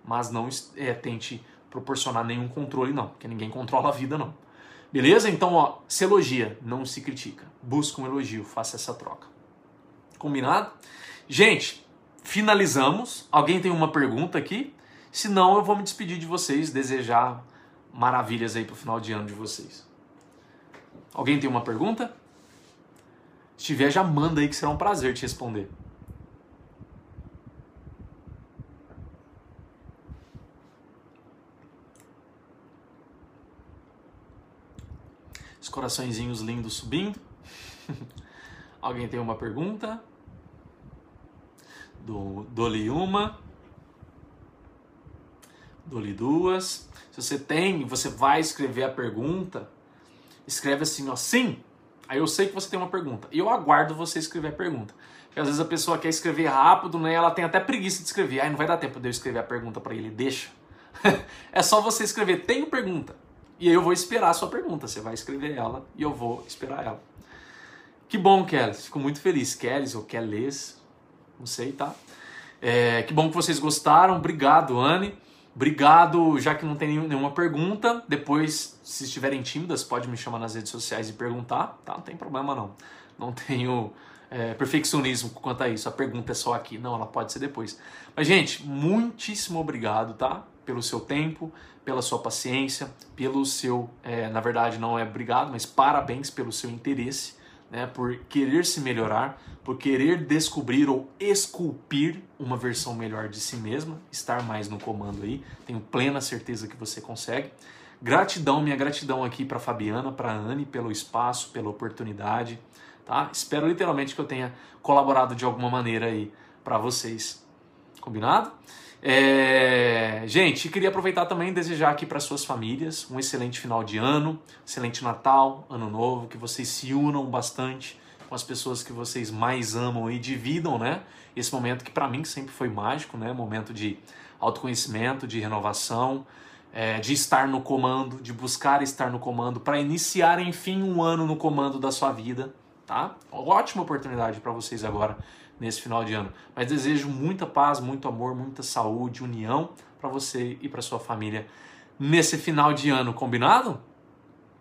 mas não é, tente proporcionar nenhum controle não, porque ninguém controla a vida não. Beleza? Então, ó, se elogia, não se critica. Busca um elogio, faça essa troca. Combinado? Gente, finalizamos. Alguém tem uma pergunta aqui? Se não, eu vou me despedir de vocês, desejar maravilhas aí pro final de ano de vocês. Alguém tem uma pergunta? Se tiver, já manda aí que será um prazer te responder. Os coraçõezinhos lindos subindo. Alguém tem uma pergunta? Do, dou-lhe uma. Dou-lhe duas. Se você tem, você vai escrever a pergunta escreve assim, ó, sim. Aí eu sei que você tem uma pergunta. E eu aguardo você escrever a pergunta. Porque às vezes a pessoa quer escrever rápido, né? Ela tem até preguiça de escrever. Aí não vai dar tempo de eu escrever a pergunta para ele. Deixa. é só você escrever, tenho pergunta. E aí eu vou esperar a sua pergunta. Você vai escrever ela e eu vou esperar ela. Que bom, Kelly. Fico muito feliz. Kelly ou Kellys, não sei, tá? É, que bom que vocês gostaram. Obrigado, Anne. Obrigado, já que não tem nenhuma pergunta. Depois, se estiverem tímidas, pode me chamar nas redes sociais e perguntar, tá? Não tem problema não. Não tenho é, perfeccionismo quanto a isso. A pergunta é só aqui. Não, ela pode ser depois. Mas, gente, muitíssimo obrigado, tá? Pelo seu tempo, pela sua paciência, pelo seu. É, na verdade, não é obrigado, mas parabéns pelo seu interesse né, por querer se melhorar, por querer descobrir ou esculpir uma versão melhor de si mesma, estar mais no comando aí. Tenho plena certeza que você consegue. Gratidão, minha gratidão aqui para Fabiana, para Anne pelo espaço, pela oportunidade, tá? Espero literalmente que eu tenha colaborado de alguma maneira aí para vocês. Combinado? É... Gente, queria aproveitar também e desejar aqui para suas famílias um excelente final de ano, excelente Natal, Ano Novo, que vocês se unam bastante com as pessoas que vocês mais amam e dividam, né? Esse momento que para mim sempre foi mágico, né? Momento de autoconhecimento, de renovação, é, de estar no comando, de buscar estar no comando, para iniciar enfim um ano no comando da sua vida, tá? Ótima oportunidade para vocês agora nesse final de ano. Mas desejo muita paz, muito amor, muita saúde, união para você e para sua família nesse final de ano, combinado?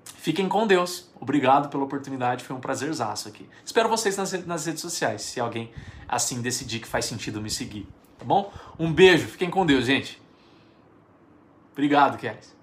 Fiquem com Deus. Obrigado pela oportunidade, foi um prazerzaço aqui. Espero vocês nas, redes sociais, se alguém assim decidir que faz sentido me seguir, tá bom? Um beijo, fiquem com Deus, gente. Obrigado, Kélis.